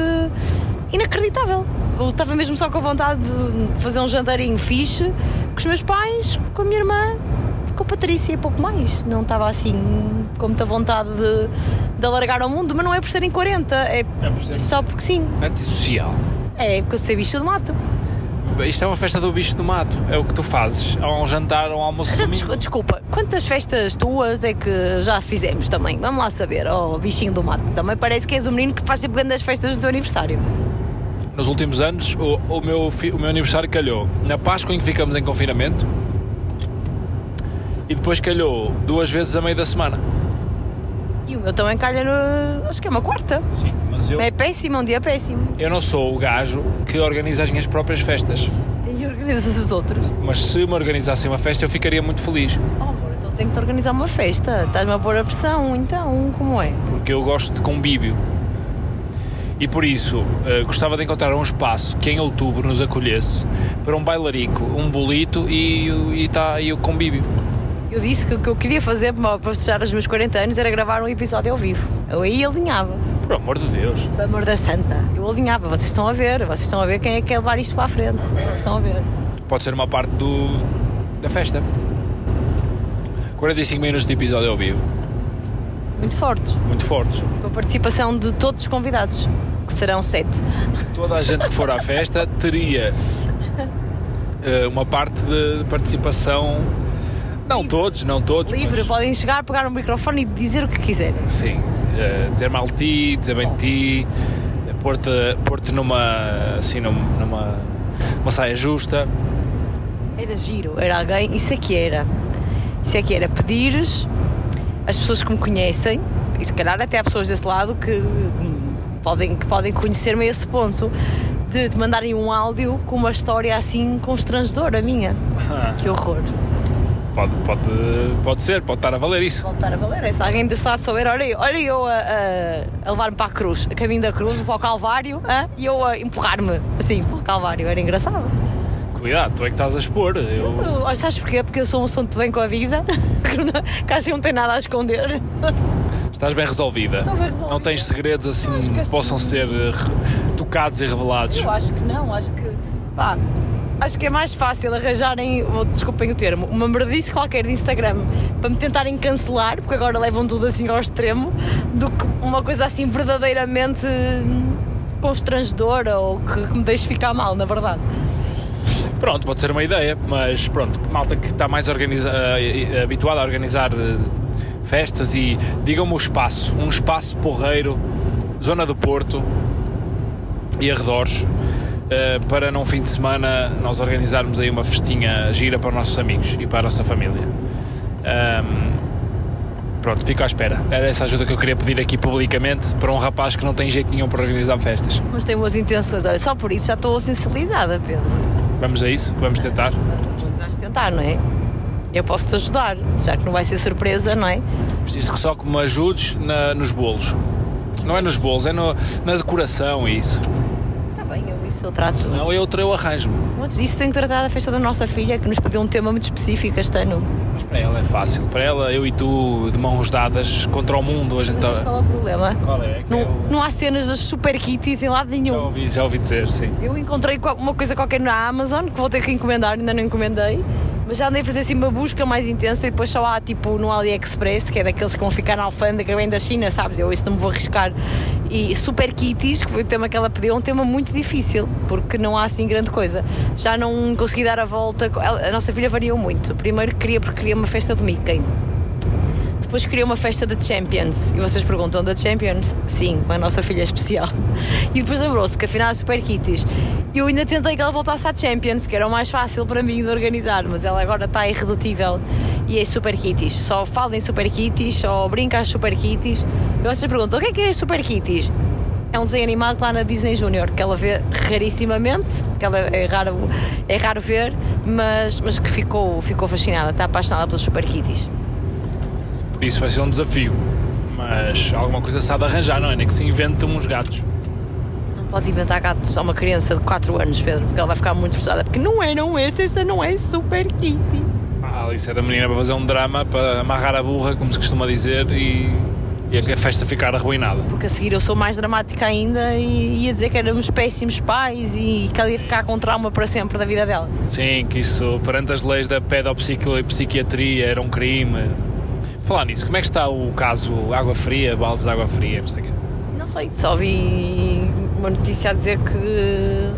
inacreditável. Eu estava mesmo só com vontade de fazer um jantarinho fixe com os meus pais, com a minha irmã, com a Patrícia e pouco mais. Não estava assim com muita vontade de, de alargar ao mundo, mas não é por serem 40, é, por serem- só porque sim. Antissocial. É porque eu sei bicho de mato. Isto é uma festa do bicho do mato. É o que tu fazes. Há um jantar, um almoço domingo. Desculpa, quantas festas tuas é que já fizemos também? Vamos lá saber, oh bichinho do mato. Também parece que és o menino que faz sempre grandes festas no teu aniversário. Nos últimos anos, o, o meu, o meu aniversário calhou na Páscoa em que ficamos em confinamento e depois calhou duas vezes a meio da semana. E o meu também calha no. Acho que é uma quarta. Sim, mas eu, É péssimo, é um dia péssimo. eu não sou o gajo que organiza as minhas próprias festas. E organizas os outros. Mas se me organizassem uma festa, eu ficaria muito feliz. Oh, amor, então tenho que te organizar uma festa. Estás-me a pôr a pressão, então, como é? porque eu gosto de convívio. E por isso eh, gostava de encontrar um espaço que em outubro nos acolhesse para um bailarico, um bolito e, e, tá, e o convívio. Eu disse que o que eu queria fazer para festejar os meus 40 anos era gravar um episódio ao vivo. Eu aí alinhava. Por amor de Deus. Pelo amor da santa. Eu alinhava. Vocês estão a ver. Vocês estão a ver quem é que quer levar isto para a frente. Vocês estão a ver. Pode ser uma parte do, da festa. 45 minutos de episódio ao vivo. Muito fortes. Muito fortes. Com a participação de todos os convidados. Que serão sete. Toda a gente que for à festa teria eh, uma parte de participação. Não todos, não todos. Livre. mas- Podem chegar, pegar um microfone e dizer o que quiserem. Sim, eh, dizer mal de ti, dizer bem de ti, eh, pôr-te pôr numa, assim, num- numa uma saia justa. Era giro. Era alguém. Isso é que era. Isso é que era. Pedires às pessoas que me conhecem, e se calhar até há pessoas desse lado que podem, que podem conhecer-me a esse ponto, de, de mandarem um áudio com uma história assim constrangedora minha. Que horror. Pode, pode, pode ser, pode estar a valer isso. voltar a valer. É se alguém desse lado souber, olha, eu- olha eu a, a- a levar-me para a cruz, a caminho da cruz, para o Calvário, hã? e eu a empurrar-me assim para o Calvário. Era engraçado. Cuidado, tu é que estás a expor. Eu, Eu- sabes porquê? Porque eu sou um assunto bem com a vida, que não- que que não tem nada a esconder. estás bem resolvida. Estou bem resolvida. Não tens segredos assim que que assim- possam ser eh, tocados e revelados. Eu acho que não, acho que. Pá, acho que é mais fácil arranjarem, desculpem o termo, uma merdice qualquer de Instagram para me tentarem cancelar, porque agora levam tudo assim ao extremo, do que uma coisa assim verdadeiramente constrangedora ou que, que me deixe ficar mal, na verdade. Pronto, pode ser uma ideia, mas pronto, malta que está mais organiza- eh, habituada a organizar eh, festas e digam-me o espaço, um espaço porreiro, zona do Porto e arredores, eh, para num fim de semana nós organizarmos aí uma festinha gira para os nossos amigos e para a nossa família. Ahm, pronto, fico à espera. Era essa ajuda que eu queria pedir aqui publicamente para um rapaz que não tem jeito nenhum para organizar festas. Mas tem boas intenções, olha, só por isso já estou sensibilizada, Pedro. Vamos a isso? Vamos tentar? Vais tentar, não é? Eu posso te ajudar, já que não vai ser surpresa, não é? Preciso que só que me ajudes na- nos bolos. Não é nos bolos, é no- na decoração e isso. Está bem, eu isso eu trato. Não, eu eu arranjo-me. Antes disso, tenho que tratar da festa da nossa filha, que nos pediu um tema muito específico este ano. Mas Para ela é fácil. Para ela, eu e tu, de mãos dadas contra o mundo, a gente Mas tá- qual é o problema? Qual é? Que Não, é o- não há cenas das super kitties em lado Já nenhum. ouvi, já ouvi dizer, sim. Eu encontrei uma coisa qualquer na Amazon que vou ter que encomendar, ainda não encomendei. Mas já andei a fazer assim uma busca mais intensa e depois só há tipo no AliExpress, que é daqueles que vão ficar na alfândega vem da China, sabes? Eu isso não me vou arriscar. E Super Kitties, que foi o tema que ela pediu, é um tema muito difícil, porque não há assim grande coisa. Já não consegui dar a volta. A nossa filha variou muito. Primeiro queria porque queria uma festa de Mickey. Depois queria uma festa da Champions. E vocês perguntam, da Champions? Sim, a nossa filha especial. E depois lembrou-se que afinal é Super Kitties. Eu ainda tentei que ela voltasse à Champions, que era o mais fácil para mim de organizar, mas ela agora está irredutível e é Super Kitties. Só fala em Super Kitties, só brinca às Super Kitties. E vocês perguntam, o que é que é Super Kitties? É um desenho animado lá na Disney Junior, que ela vê rarissimamente, que ela é raro, é raro ver, mas, mas que ficou, ficou fascinada, está apaixonada pelos Super Kitties. Isso vai ser um desafio. Mas alguma coisa de arranjar, não é? Nem que se inventem uns gatos. Não podes inventar gatos a uma criança de 4 anos, Pedro, porque ela vai ficar muito frustrada. Porque não é, não é, esta não é Super Kitty. A Alice era menina para fazer um drama, para amarrar a burra, como se costuma dizer, e, e a festa ficar arruinada. Porque a seguir eu sou mais dramática ainda e ia dizer que éramos péssimos pais e que ela ia ficar com trauma para sempre da vida dela. Sim, que isso, perante as leis da pedopsiquiatria, era um crime. Falar nisso, como é que está o caso Água Fria, baldes de água fria, não sei o quê? Não sei, só vi uma notícia a dizer que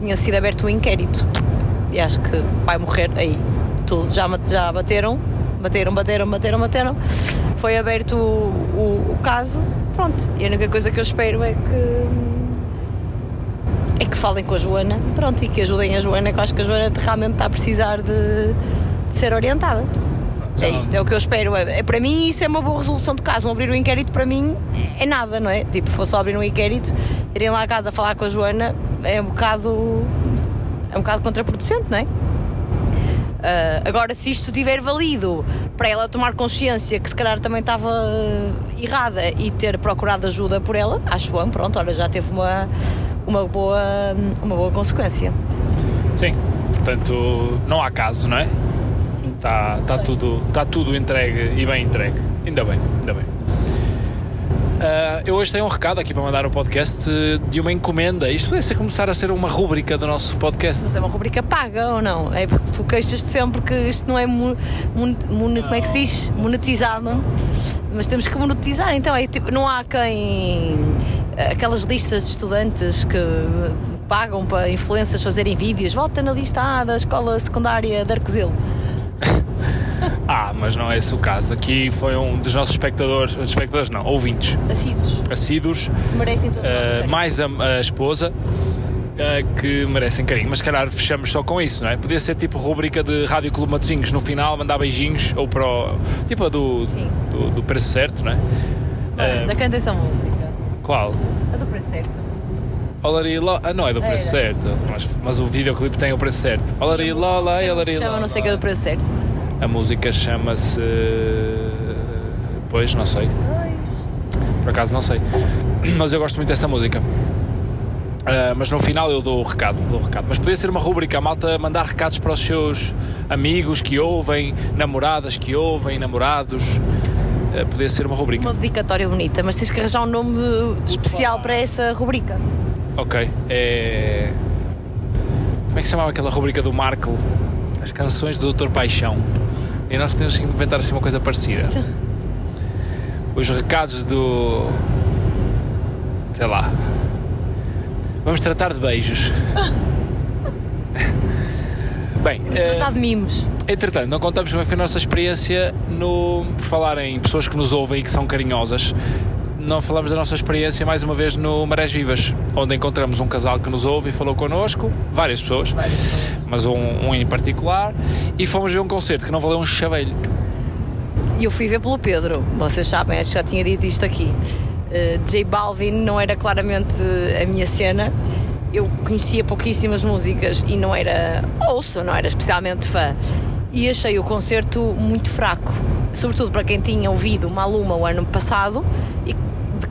tinha sido aberto um inquérito e acho que vai morrer aí. Tudo, já, já bateram, bateram, bateram, bateram, bateram. Foi aberto o, o- o caso, pronto. E a única coisa que eu espero é que. É que falem com a Joana, pronto, e que ajudem a Joana, que eu acho que a Joana realmente está a precisar de, de ser orientada. É isto, é o que eu espero. É, é- para mim, isso é uma boa resolução de caso. Um abrir o inquérito, para mim, é nada, não é? Tipo, fosse abrir um inquérito, irem lá à casa falar com a Joana, é um bocado. é um bocado contraproducente, não é? Ah, agora, se isto tiver valido para ela tomar consciência que se calhar também estava errada e ter procurado ajuda por ela, acho bom, pronto, olha, já teve uma, uma, boa, uma boa consequência. Sim, portanto, não há caso, não é? Sim. Está tá tudo, tá tudo entregue e bem entregue. Ainda bem, ainda bem. Ah, eu hoje tenho um recado aqui para mandar o podcast de uma encomenda. Isto podia ser começar a ser uma rúbrica do nosso podcast. Mas é uma rubrica paga ou não? É porque tu queixas-te sempre que isto não é mon- como é que se diz? monetizado. Mas temos que monetizar, então é tipo, não há quem. aquelas listas de estudantes que pagam para influências fazerem vídeos, volta na lista A da escola secundária de Arcozelo. Ah, mas não é esse o caso. Aqui foi um dos nossos espectadores, espectadores não, ouvintes Assíduos, assíduos, que merecem todo carinho. mais a, a esposa. eh, que merecem carinho, mas se calhar fechamos só com isso, não é? Podia ser tipo rubrica de Rádio Clube Matosinhos no final, mandar beijinhos ou para o, tipo a do, do, do preço certo, não é? Eh, Da canta essa música. qual? A do preço certo. Olari Lola. Ah, não é do preço Era. certo, mas, mas o videoclipe tem o preço certo. Olari Lola, Olari Chama Lola. não sei que é do preço certo. A música chama-se. Pois, não sei. Pois. Por acaso não sei. Mas eu gosto muito dessa música. Ah, mas no final eu dou o recado, dou o recado. Mas podia ser uma rubrica, a malta mandar recados para os seus amigos que ouvem, namoradas que ouvem, namorados. Ah, podia ser uma rubrica. Uma dedicatória bonita, mas tens que arranjar um nome especial para essa rubrica. Ok. É. Como é que se chamava aquela rubrica do Markle? As canções do Doutor Paixão. E nós temos que inventar assim uma coisa parecida. Os recados do. Sei lá. Vamos tratar de beijos. Bem, Vamos eh, tratar de mimos. Entretanto, não contamos que foi a nossa experiência no, por falar em pessoas que nos ouvem e que são carinhosas. Não falamos da nossa experiência mais uma vez no Marés Vivas, onde encontramos um casal que nos ouve e falou connosco, várias pessoas, mas um, um em particular, e fomos ver um concerto que não valeu um chaveiro. E eu fui ver pelo Pedro, vocês sabem, acho que já tinha dito isto aqui. Uh, J Balvin não era claramente a minha cena. Eu conhecia pouquíssimas músicas e não era. ouço, não era especialmente fã. E achei o concerto muito fraco. Sobretudo para quem tinha ouvido Maluma o ano passado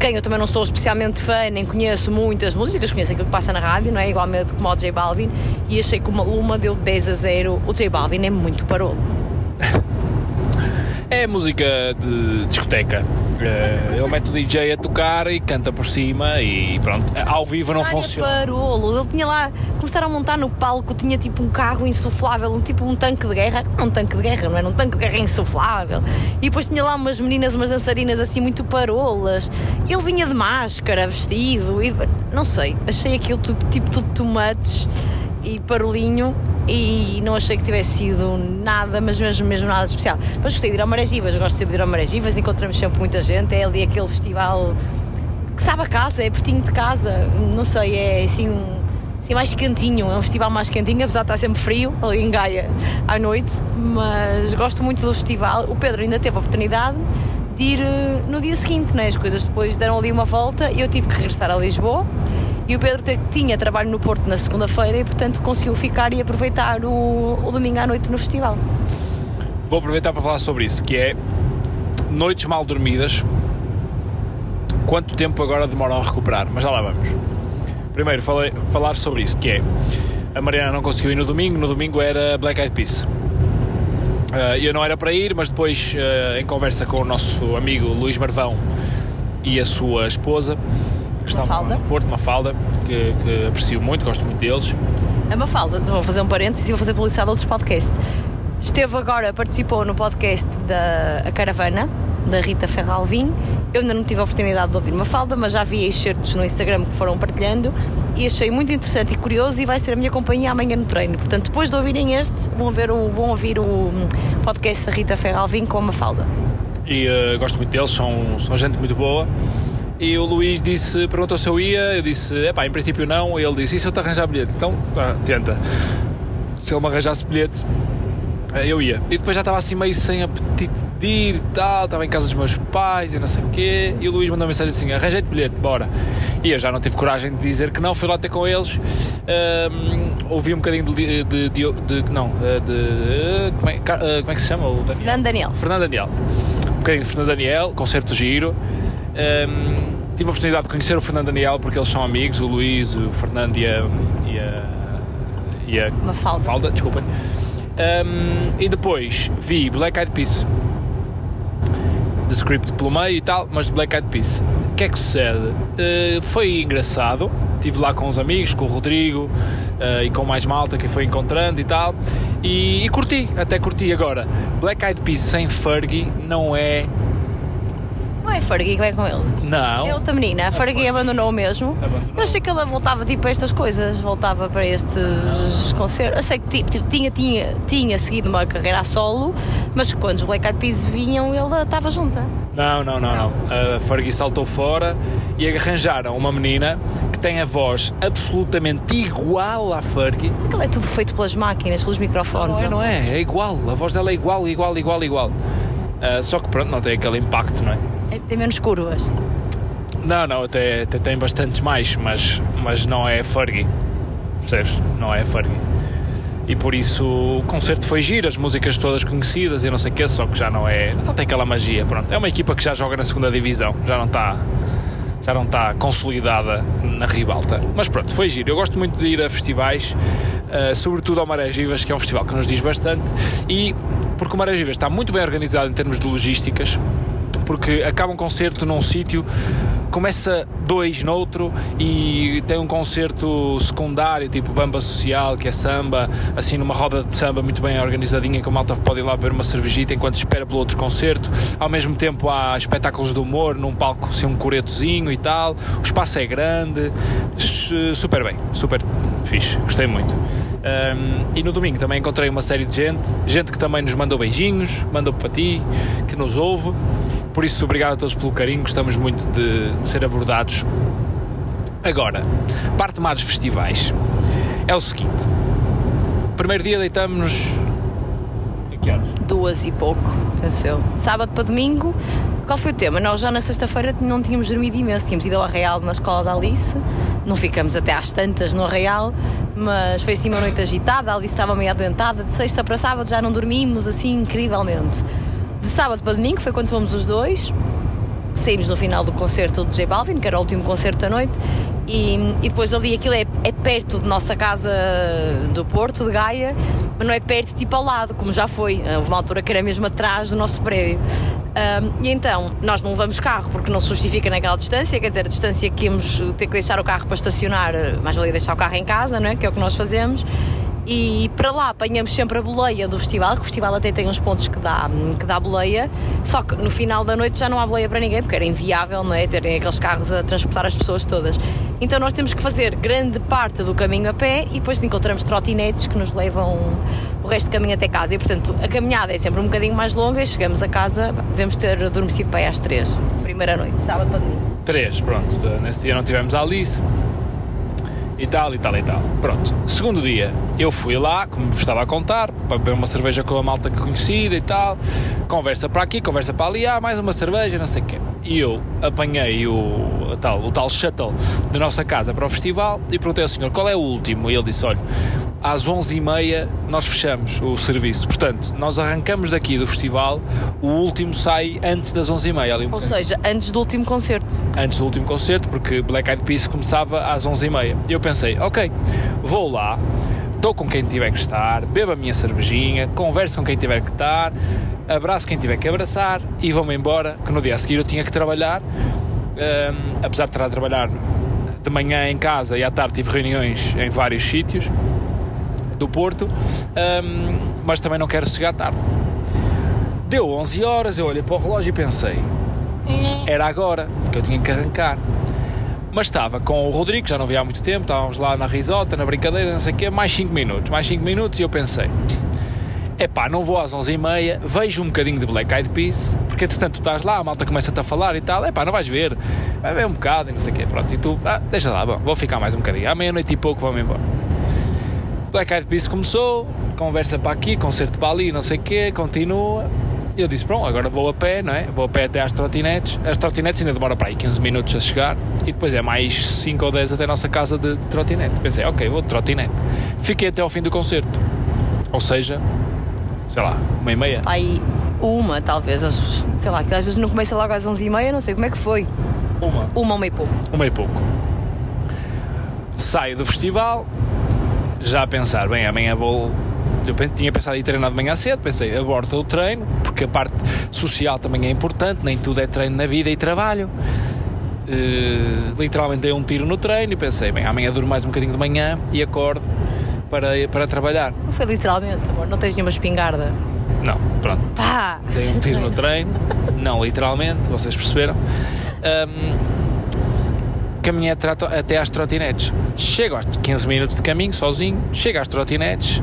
quem eu também não sou especialmente fã, nem conheço muitas músicas, conheço aquilo que passa na rádio, não é? Igualmente como o J Balvin. E achei que o Maluma deu 10 a 0. O J Balvin é muito parolo. é música de discoteca. Uh, ele mete o DJ a tocar e canta por cima e pronto. Ao vivo não funciona. Parolos. Ele tinha lá, começaram a montar no palco, tinha tipo um carro insuflável, um tipo um tanque de guerra. Não um tanque de guerra, não era um tanque de guerra insuflável. E depois tinha lá umas meninas, umas dançarinas assim muito parolas. Ele vinha de máscara, vestido, e não sei, achei aquilo tipo, tipo tudo tomates e parolinho e não achei que tivesse sido nada, mas mesmo, mesmo nada especial. Mas gostei de ir ao Marés Vivas, gosto sempre de ir ao Marés Vivas, encontramos sempre muita gente, é ali aquele festival que sabe a casa, é pertinho de casa, não sei, é assim um assim, mais quentinho, é um festival mais quentinho, apesar de estar sempre frio ali em Gaia à noite, mas gosto muito do festival. O Pedro ainda teve a oportunidade de ir eh, no dia seguinte, né? as coisas depois deram ali uma volta e eu tive que regressar a Lisboa e o Pedro tinha trabalho no Porto na segunda-feira e, portanto, conseguiu ficar e aproveitar o, o domingo à noite no festival. Vou aproveitar para falar sobre isso, que é noites mal dormidas. Quanto tempo agora demoram a recuperar? Mas já lá vamos. Primeiro, falei, falar sobre isso, que é a Mariana não conseguiu ir no domingo, no domingo era Black Eyed Peas. Uh, eu não era para ir, mas depois, uh, em conversa com o nosso amigo Luís Marvão e a sua esposa, que estão Mafalda. no Porto, Mafalda, que, que aprecio muito, gosto muito deles. A Mafalda, vou fazer um parênteses e vou fazer publicidade de outros podcasts. Esteve agora, participou no podcast da a Caravana, da Rita Ferralvim. Eu ainda não tive a oportunidade de ouvir Mafalda, mas já vi excertos no Instagram que foram partilhando e achei muito interessante e curioso e vai ser a minha companhia amanhã no treino. Portanto, depois de ouvirem este, vão, ver o, vão ouvir o podcast da Rita Ferralvim com a Mafalda. E uh, gosto muito deles, são, são gente muito boa. E o Luís disse, perguntou se eu ia, eu disse, é pá, em princípio não. E ele disse, e se eu te arranjar bilhete? Então, pá, tenta. Se ele me arranjasse bilhete, eh, eu ia. E depois já estava assim meio sem apetite de ir e tal, estava em casa dos meus pais e não sei o quê. E o Luís mandou mensagem assim: arranjei-te bilhete, bora. E eu já não tive coragem de dizer que não, fui lá ter com eles. Um, ouvi um bocadinho de. de, de, de não, eh, de. Como é, como é, que se chama? O Daniel? Fernando Daniel. Fernando Daniel. Um bocadinho de Fernando Daniel, concerto giro. Um, tive a oportunidade de conhecer o Fernando Daniel porque eles são amigos, o Luís, o Fernando e a. E a, e a Mafalda. Mafalda, desculpem. Um, e depois vi Black Eyed Peas. The Script pelo meio e tal, mas Black Eyed Peas. O que é que sucede? Uh, foi engraçado. Estive lá com os amigos, com o Rodrigo uh, e com mais malta que foi encontrando e tal. E, e curti, até curti agora. Black Eyed Peas sem Fergie não é não é a Fergie que vai com ele? Não. É outra menina. A, a Fergie abandonou mesmo. Abandonou. Eu achei que ela voltava tipo a estas coisas, voltava para estes concertos. Achei que tipo, tipo, tinha, tinha, tinha seguido uma carreira a solo, mas quando os Black Eyed Peas vinham, ela estava junta. Não, não, não, não. A Fergie saltou fora e arranjaram uma menina que tem a voz absolutamente igual à Fergie. Aquilo é tudo feito pelas máquinas, pelos microfones. Não, não é, não é. É igual. A voz dela é igual, igual, igual, igual. Uh, só que pronto, não tem aquele impacto, não é? É tem menos curvas. Não, não, até, até tem bastantes mais, mas, mas não é Fergie. Percebes? Não é Fergie. E por isso o concerto foi giro, as músicas todas conhecidas e não sei o quê, só que já não é. Não tem aquela magia, pronto. É uma equipa que já joga na segunda divisão, já não está. Já não está consolidada na ribalta. Mas pronto, foi giro. Eu gosto muito de ir a festivais, uh, sobretudo ao Marés Vivas, que é um festival que nos diz bastante. E porque o Marés Vivas está muito bem organizado em termos de logísticas, porque acaba um concerto num sítio, começa dois noutro e tem um concerto secundário, tipo bamba social, que é samba, assim numa roda de samba muito bem organizadinha, que o malta pode ir lá beber uma cervejita enquanto espera pelo outro concerto. Ao mesmo tempo há espetáculos de humor num palco, assim, um coretozinho e tal. O espaço é grande, super bem, super fixe, gostei muito. Um, e no domingo também encontrei uma série de gente, gente que também nos mandou beijinhos, mandou para ti, que nos ouve. Por isso, obrigado a todos pelo carinho, gostamos muito de, de ser abordados. Agora, parte mais dos festivais é o seguinte: primeiro dia deitamos-nos. Que horas? Duas e pouco, penso eu. Sábado para domingo, qual foi o tema? Nós já na sexta-feira não tínhamos dormido imenso, tínhamos ido ao Arraial na escola da Alice, não ficamos até às tantas no Arraial, mas foi assim uma noite agitada, a Alice estava meio adoentada, de sexta para sábado já não dormimos assim incrivelmente. De sábado para domingo foi quando fomos os dois, saímos no final do concerto do J Balvin, que era o último concerto da noite, e, e depois ali aquilo é, é perto de nossa casa do Porto, de Gaia, mas não é perto, tipo ao lado, como já foi. Houve uma altura que era mesmo atrás do nosso prédio. Um, e então, nós não levamos carro porque não se justifica naquela distância, quer dizer, a distância que íamos ter que deixar o carro para estacionar, mais valia deixar o carro em casa, não é? Que é o que nós fazemos e para lá apanhamos sempre a boleia do festival, que o festival até tem uns pontos que dá, que dá boleia, só que no final da noite já não há boleia para ninguém, porque era inviável, não é? Terem aqueles carros a transportar as pessoas todas. Então nós temos que fazer grande parte do caminho a pé e depois encontramos trotinetes que nos levam o resto do caminho até casa. E portanto a caminhada é sempre um bocadinho mais longa e chegamos a casa, devemos ter adormecido para aí às três, primeira noite, sábado para domingo. Três, pronto. Nesse dia não tivemos a Alice e tal, e tal, e tal. Pronto. Segundo dia, eu fui lá, como vos estava a contar, para beber uma cerveja com a malta conhecida e tal. Conversa para aqui, conversa para ali, ah, mais uma cerveja, não sei o quê. E eu apanhei o tal, o tal shuttle da nossa casa para o festival e perguntei ao senhor qual é o último. E ele disse: olha, às 11h30 nós fechamos o serviço. Portanto, nós arrancamos daqui do festival, o último sai antes das 11h30. Ou seja, antes do último concerto. Antes do último concerto, porque Black Eyed Peas começava às 11h30. E eu pensei, ok, vou lá, estou com quem tiver que estar, bebo a minha cervejinha, converso com quem tiver que estar, abraço quem tiver que abraçar e vou-me embora, que no dia a seguir eu tinha que trabalhar. Um, apesar de estar a trabalhar de manhã em casa e à tarde tive reuniões em vários sítios do Porto, um, mas também não quero chegar tarde. Deu 11 horas, eu olhei para o relógio e pensei, era agora que eu tinha que arrancar. Mas estava com o Rodrigo, já não via há muito tempo, estávamos lá na risota, na brincadeira, não sei o quê, mais 5 minutos, mais 5 minutos e eu pensei, epá, não vou às 11h30, vejo um bocadinho de Black Eyed Peas, porque entretanto tu estás lá, a malta começa-te a falar e tal, epá, não vais ver, vai ver um bocado e não sei o quê, pronto, e tu, ah, deixa lá, bom, vou ficar mais um bocadinho, à meia-noite e pouco vamos embora. Black Eyed Peas começou, conversa para aqui, concerto para ali, não sei o quê, continua. Eu disse, pronto, agora vou a pé, não é? Vou a pé até às trotinetes. As trotinetes ainda demoram para aí 15 minutos a chegar e depois é mais 5 ou 10 até a nossa casa de, de trotinete. Pensei, ok, vou de trotinete. Fiquei até ao fim do concerto. Ou seja, sei lá, uma e meia. Aí, uma, talvez, sei lá, que às vezes não começa logo às 11 e meia, não sei como é que foi. Uma. Uma, uma e pouco. Uma e pouco. Saio do festival, já a pensar, bem, amanhã vou. Eu tinha pensado em treinar de manhã cedo, pensei, aborto o treino, porque a parte social também é importante, nem tudo é treino na vida e trabalho. Uh, literalmente dei um tiro no treino e pensei, bem, amanhã durmo mais um bocadinho de manhã e acordo para, para trabalhar. Não foi literalmente, amor, não tens nenhuma espingarda. Não, pronto. Pá! Dei um tiro no treino, não literalmente, vocês perceberam. Um, caminhei até às trotinetes. Chego aos 15 minutos de caminho, sozinho, chego às trotinetes,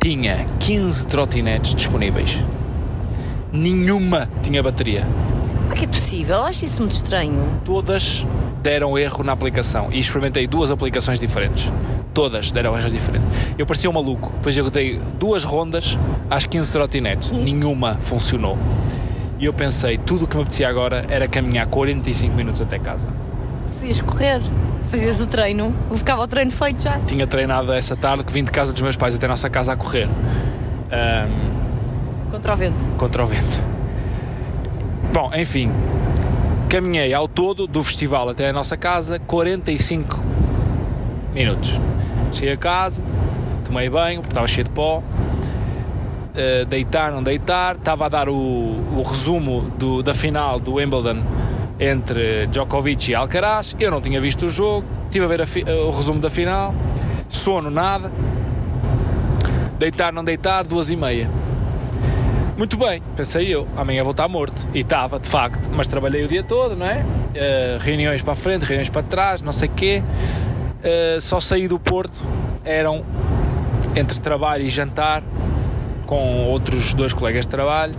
tinha 15 trotinetes disponíveis. Nenhuma tinha bateria. Ah, que é possível? Eu acho isso muito estranho. Todas deram erro na aplicação e experimentei duas aplicações diferentes. Todas deram erros diferentes. Eu parecia um maluco, depois eu dei duas rondas às 15 trotinetes, nenhuma funcionou. E eu pensei, tudo o que me apetecia agora era caminhar 45 minutos até casa ias correr. Fazias o treino, ficava o treino feito já. Tinha treinado essa tarde que vim de casa dos meus pais até a nossa casa a correr. Um, contra o vento. Contra o vento. Bom, enfim, caminhei ao todo do festival até a nossa casa 45 minutos. Cheguei a casa, tomei banho, porque estava cheio de pó. Uh, deitar, não deitar. Estava a dar o, o resumo do, da final do Wimbledon entre Djokovic e Alcaraz. Eu não tinha visto o jogo, estive a ver a o resumo da final, sono nada, deitar, não deitar, duas e meia. Muito bem, pensei eu, amanhã vou estar morto. E estava, de facto, mas trabalhei o dia todo, não é? Uh, reuniões para a frente, reuniões para trás, não sei o quê. Uh, só saí do Porto, eram entre trabalho e jantar, com outros dois colegas de trabalho,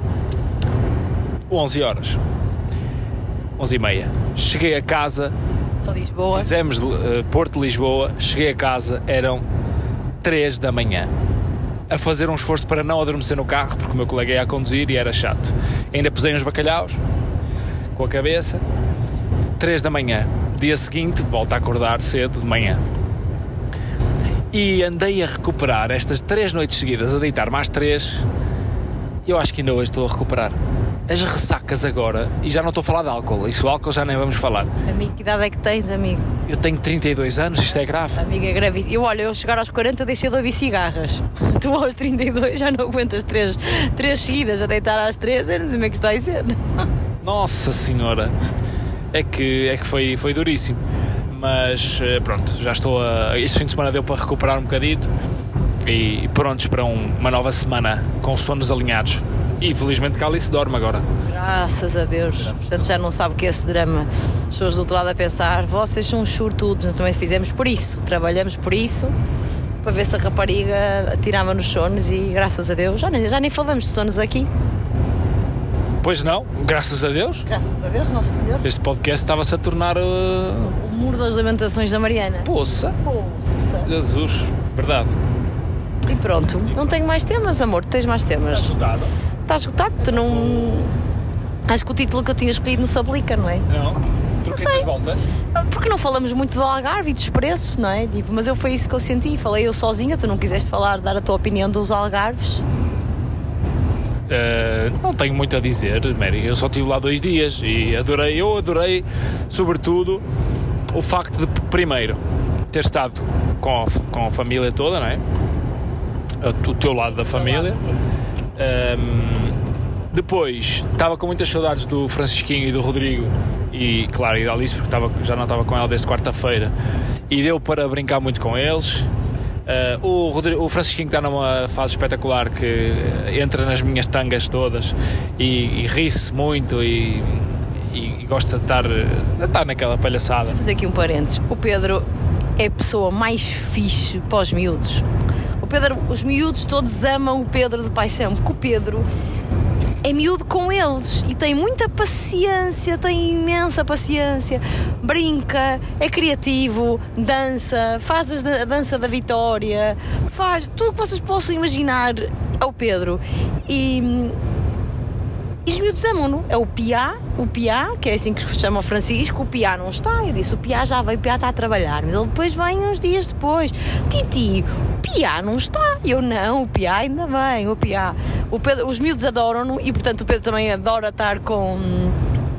11 horas. 11 e meia. Cheguei a casa. Lisboa. Fizemos uh, Porto Lisboa. Cheguei a casa, eram 3 da manhã. A fazer um esforço para não adormecer no carro, porque o meu colega ia a conduzir e era chato. Ainda pesei uns bacalhaus com a cabeça. 3 da manhã. Dia seguinte, volto a acordar cedo de manhã. E andei a recuperar estas três noites seguidas, a deitar mais três. Eu acho que ainda hoje estou a recuperar as ressacas agora, e já não estou a falar de álcool, isso álcool já nem vamos falar. Amigo, que idade é que tens, amigo? Eu tenho 32 anos, isto é grave. Amiga, é grave. Eu, olha, eu chegar aos 40 deixei de ouvir cigarras. Tu aos 32 já não aguentas três, três seguidas a deitar às três, eu não sei como é que está a ser. Nossa Senhora! É que, é que foi, foi duríssimo. Mas eh, pronto, já estou a. Este fim de semana deu para recuperar um bocadito e prontos para um- uma nova semana com sonos alinhados. E felizmente ali se dorme agora. Graças a Deus. Portanto, já não sabe o que é esse drama. As pessoas do outro lado a pensar, vocês são uns sortudos, nós também fizemos por isso, trabalhamos por isso, para ver se a rapariga tirava nos sonos e graças a Deus, já nem, já nem falamos de sonos aqui. Pois não, graças a Deus. Graças a Deus, Nosso Senhor. Este podcast estava-se a tornar. Uh, O muro das lamentações da Mariana. poça. Poça. Jesus, verdade. E pronto, não tenho mais temas, amor, tens mais temas. Resultado? Está esgotado, tu não. Acho que o título que eu tinha escolhido não se aplica, não é? Não. Troquei sei. as voltas. Porque não falamos muito do Algarve e dos preços, não é? Tipo, mas eu foi isso que eu senti. Falei eu sozinha, tu não quiseste falar, dar a tua opinião dos Algarves. Uh, não tenho muito a dizer, Mary. Eu só estive lá dois dias e adorei. Eu adorei, sobretudo, o facto de, primeiro, ter estado com a, com a família toda, não é? O, o teu lado da família. Um, depois, estava com muitas saudades do Francisquinho e do Rodrigo e, claro, e da Alice, porque já não estava com ela desde quarta-feira. E deu para brincar muito com eles. Uh, o, Rodrigo, o Francisquinho está numa fase espetacular que uh, entra nas minhas tangas todas e, e ri-se muito e, e- e gosta de estar, uh, de estar naquela palhaçada. Vou fazer aqui um parênteses. O Pedro é a pessoa mais fixe os miúdos. O Pedro, os miúdos todos amam o Pedro de paixão, porque o Pedro é miúdo com eles e tem muita paciência, tem imensa paciência, brinca, é criativo, dança, faz a dança da vitória, faz tudo o que vocês possam imaginar ao Pedro. E, e os miúdos amam-no. É o Piá, o Piá, que é assim que se chama o Francisco, o Piá não está. Eu disse, o Piá já veio, o Piá está a trabalhar, mas ele depois vem uns dias depois. Titi, o Piá não está. Eu não, o Piá ainda vem, o Piá. O Pedro- os miúdos adoram-no e, portanto, o Pedro também adora estar com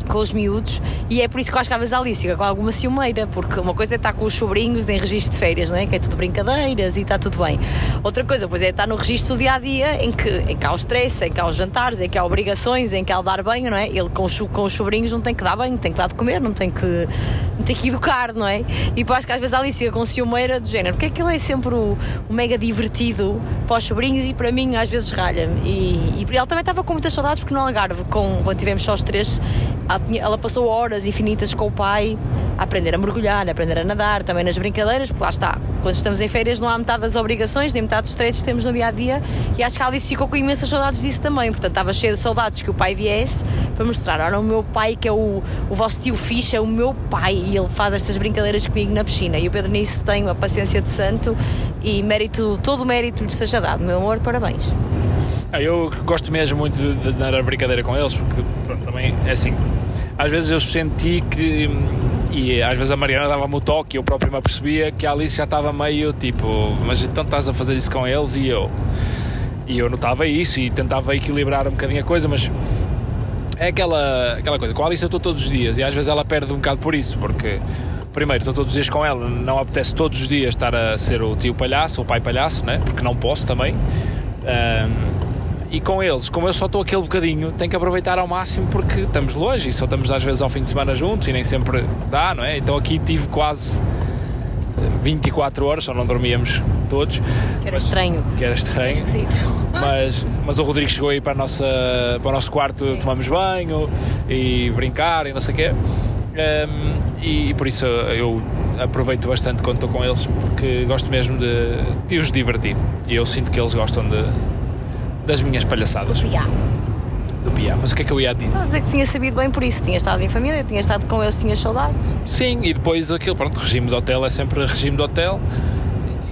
com os miúdos e é por isso que eu acho que às vezes a Alice fica com alguma ciumeira, porque uma coisa é estar com os sobrinhos em registro de férias, não é? que é tudo brincadeiras e está tudo bem. Outra coisa, pois é estar no registro do dia a dia em que, em que há o stress, em que há os jantares, em que há obrigações, em que há o dar banho, não é? Ele com os, com os sobrinhos não tem que dar banho, tem que dar de comer, não tem que, não tem que educar, não é? E acho que às vezes a Alice fica com ciumeira do género, porque é que ele é sempre o, o mega divertido para os sobrinhos e para mim às vezes ralha-me. E, e ela também estava com muitas saudades porque no Algarve, com, quando tivemos só os três, ela, passou horas infinitas com o pai a aprender a mergulhar, a aprender a nadar, também nas brincadeiras, porque lá está. Quando estamos em férias não há metade das obrigações, nem metade dos stresses que temos no dia a dia e acho que a Alice ficou com imensas saudades disso também. Portanto, estava cheia de saudades que o pai viesse para mostrar: olha, o meu pai, que é o, o vosso tio fixe, é o meu pai e ele faz estas brincadeiras comigo na piscina. E o Pedro nisso tem a paciência de santo e mérito, todo o mérito lhe seja dado. Meu amor, parabéns. Ah, eu gosto mesmo muito de, de dar a brincadeira com eles, porque pronto, também é assim. Às vezes eu senti que, e às vezes a Mariana dava-me o toque, eu próprio me apercebia que a Alice já estava meio tipo, mas então estás a fazer isso com eles e eu. E eu notava isso e tentava equilibrar um bocadinho a coisa, mas é aquela, aquela coisa. Com a Alice eu estou todos os dias e às vezes ela perde um bocado por isso, porque primeiro estou todos os dias com ela, não apetece todos os dias estar a ser o tio palhaço o pai palhaço, né? porque não posso também. Ahm, e com eles, como eu só estou aquele bocadinho, tenho que aproveitar ao máximo porque estamos longe e só estamos às vezes ao fim de semana juntos e nem sempre dá, não é? Então aqui tive quase 24 horas, só não dormíamos todos. Que era estranho. Que era estranho. Esquisito. Mas, mas o Rodrigo chegou aí para, a nossa, para o nosso quarto, Sim. tomamos banho e brincar e não sei o quê. Um, e, por isso eu aproveito bastante quando estou com eles porque gosto mesmo de, de os divertir. E eu sinto que eles gostam de, das minhas palhaçadas Piá. do Pia. Mas o que é que eu ia dizer? Estás a dizer que tinha sabido bem por isso, tinha estado em família, tinha estado com eles, tinha saudades. Sim, e depois aquilo, pronto, regime de hotel é sempre regime de hotel.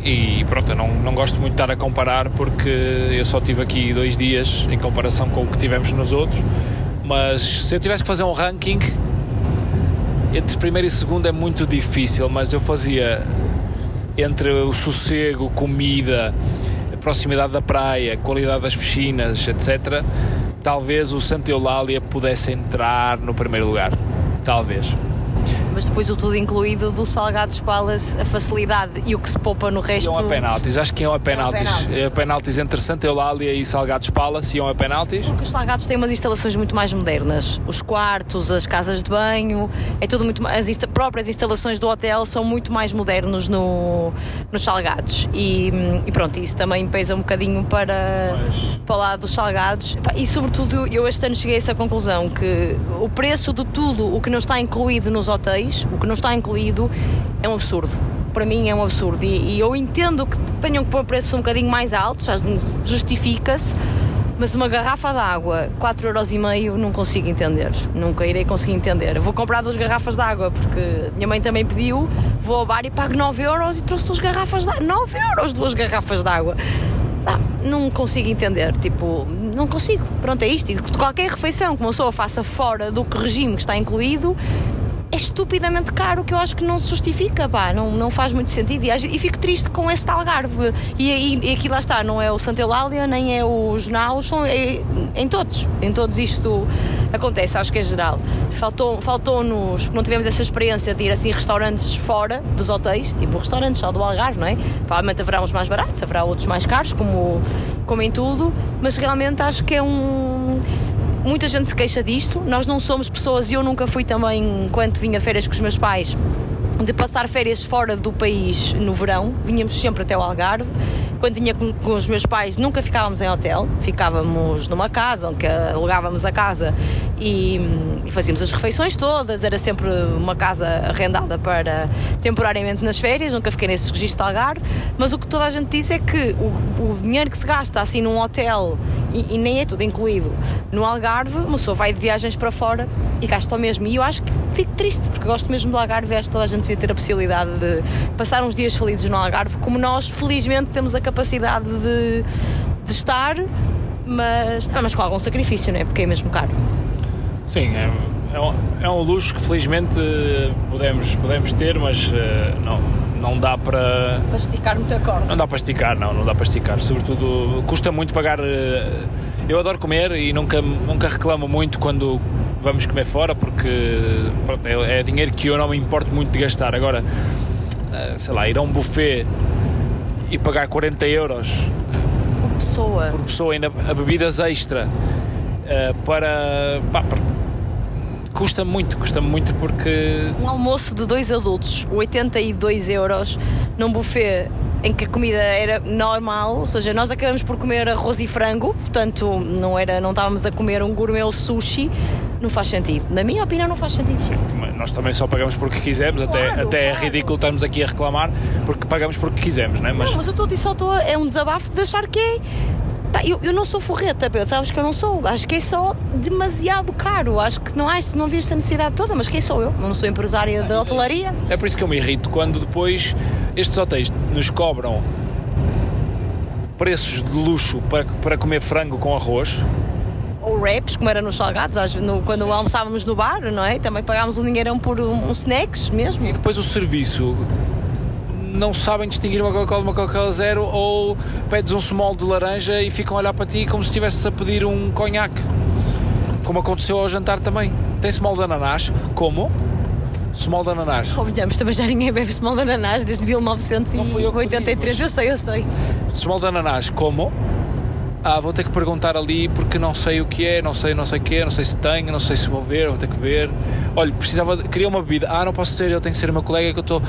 E pronto, eu não, não gosto muito de estar a comparar porque eu só tive aqui dois dias em comparação com o que tivemos nos outros. Mas se eu tivesse que fazer um ranking, entre primeiro e segundo é muito difícil, mas eu fazia entre o sossego, comida, proximidade da praia, qualidade das piscinas, etc. talvez o Santa Eulália pudesse entrar no primeiro lugar. Talvez mas depois o tudo incluído do Salgados Palace, a facilidade e o que se poupa no resto. Iam a penaltis, acho que iam a penaltis. Iam a penaltis entre Santa Eulália e Salgados Palace, iam a penaltis. Porque os Salgados têm umas instalações muito mais modernas. Os quartos, as casas de banho, é tudo muito As insta próprias instalações do hotel são muito mais modernos no, nos Salgados. E, e pronto, isso também pesa um bocadinho para, mas... para o lado dos Salgados. E sobretudo, eu este ano cheguei a essa conclusão que o preço de tudo o que não está incluído nos hotéis o que não está incluído, é um absurdo. Para mim é um absurdo. E, e eu entendo que tenham que pôr preços um bocadinho mais altos, justifica-se, mas uma garrafa de água, 4,5€ não consigo entender. Nunca irei conseguir entender. Vou comprar duas garrafas de água, porque minha mãe também pediu, vou ao bar e pago 9€ e trouxe duas garrafas de água. 9€ duas garrafas de água. Não consigo entender, tipo, não consigo. Pronto, é isto. E qualquer refeição que uma pessoa faça fora do regime que está incluído, é estupidamente caro que eu acho que não se justifica, pá, não, não faz muito sentido. E, e fico triste com esse Algarve. E, e, e aqui lá está, não é o Santa Eulália, nem é o Jornal, são, é, em todos, em todos isto acontece, acho que é geral. Faltou-nos, faltou não tivemos essa experiência de ir assim restaurantes fora dos hotéis, tipo restaurantes só do Algarve, não é? Provavelmente haverá uns mais baratos, haverá outros mais caros, como, como em tudo, mas realmente acho que é um Muita gente se queixa disto. Nós não somos pessoas, e eu nunca fui também, enquanto vinha férias com os meus pais, de passar férias fora do país no verão. Vinhamos sempre até o Algarve quando vinha com, com, os meus pais, nunca ficávamos em hotel, ficávamos numa casa, onde alugávamos a casa e, e, fazíamos as refeições todas. Era sempre uma casa arrendada para temporariamente nas férias, nunca fiquei nesse registro de Algarve. Mas o que toda a gente diz é que o, o dinheiro que se gasta assim num hotel, e, e, nem é tudo incluído, no Algarve, uma pessoa vai de viagens para fora e gasta o mesmo. E eu acho que fico triste, porque gosto mesmo do Algarve, acho que toda a gente devia ter a possibilidade de passar uns dias felizes no Algarve, como nós, felizmente, temos a capacidade capacidade de, de estar, mas, ah, mas com algum sacrifício, não é? Porque é mesmo caro. Sim, é, é, um, é um luxo que felizmente podemos, podemos ter, mas uh, não, não dá para. Para esticar muita corda. Não dá para esticar, não, não dá para esticar. Sobretudo, custa muito pagar. Uh, eu adoro comer e nunca, nunca reclamo muito quando vamos comer fora, porque pronto, é, é dinheiro que eu não me importo muito de gastar. Agora, uh, sei lá, ir a um buffet e pagar 40 euros por pessoa, por pessoa ainda a bebidas extra uh, para, pá, custa muito, custa muito porque um almoço de dois adultos 82 euros num buffet em que a comida era normal, ou seja, nós acabamos por comer arroz e frango, portanto não era, não estávamos a comer um gourmet sushi, não faz sentido. Na minha opinião, não faz sentido. Sim, nós também só pagamos porque quisemos, claro, até, até é claro. é ridículo estarmos aqui a reclamar porque pagamos porque quisemos, não é? Mas, não, mas eu estou a só estou, é um desabafo de achar que é. eu, eu não sou forreta, Pedro, sabes que eu não sou. Acho que é só demasiado caro. Acho que não, acho, não vi esta necessidade toda, mas quem sou eu? Não sou empresária da hotelaria. É por isso que eu me irrito quando depois estes hotéis nos cobram preços de luxo para, para comer frango com arroz wraps, como era nos salgados, no, quando almoçávamos no bar, não é? Também pagávamos um dinheirão por um, um snacks mesmo. E depois o serviço não sabem distinguir uma Coca-Cola de uma Coca-Cola zero ou pedes um small de laranja e ficam a olhar para ti como se estivesse a pedir um conhaque. Como aconteceu ao jantar também. Tem small de ananás, como? Small de ananás. Convenhamos, também já ninguém bebe small de ananás desde 1983, eu, eu sei, eu sei. Small de ananás, como? Ah, vou ter que perguntar ali porque não sei o que é, não sei, não sei o que é, não sei se tenho, não sei se vou ver, vou ter que ver. Olha, precisava, queria uma bebida. Ah, não posso ser, eu tenho que ser o meu colega que eu estou.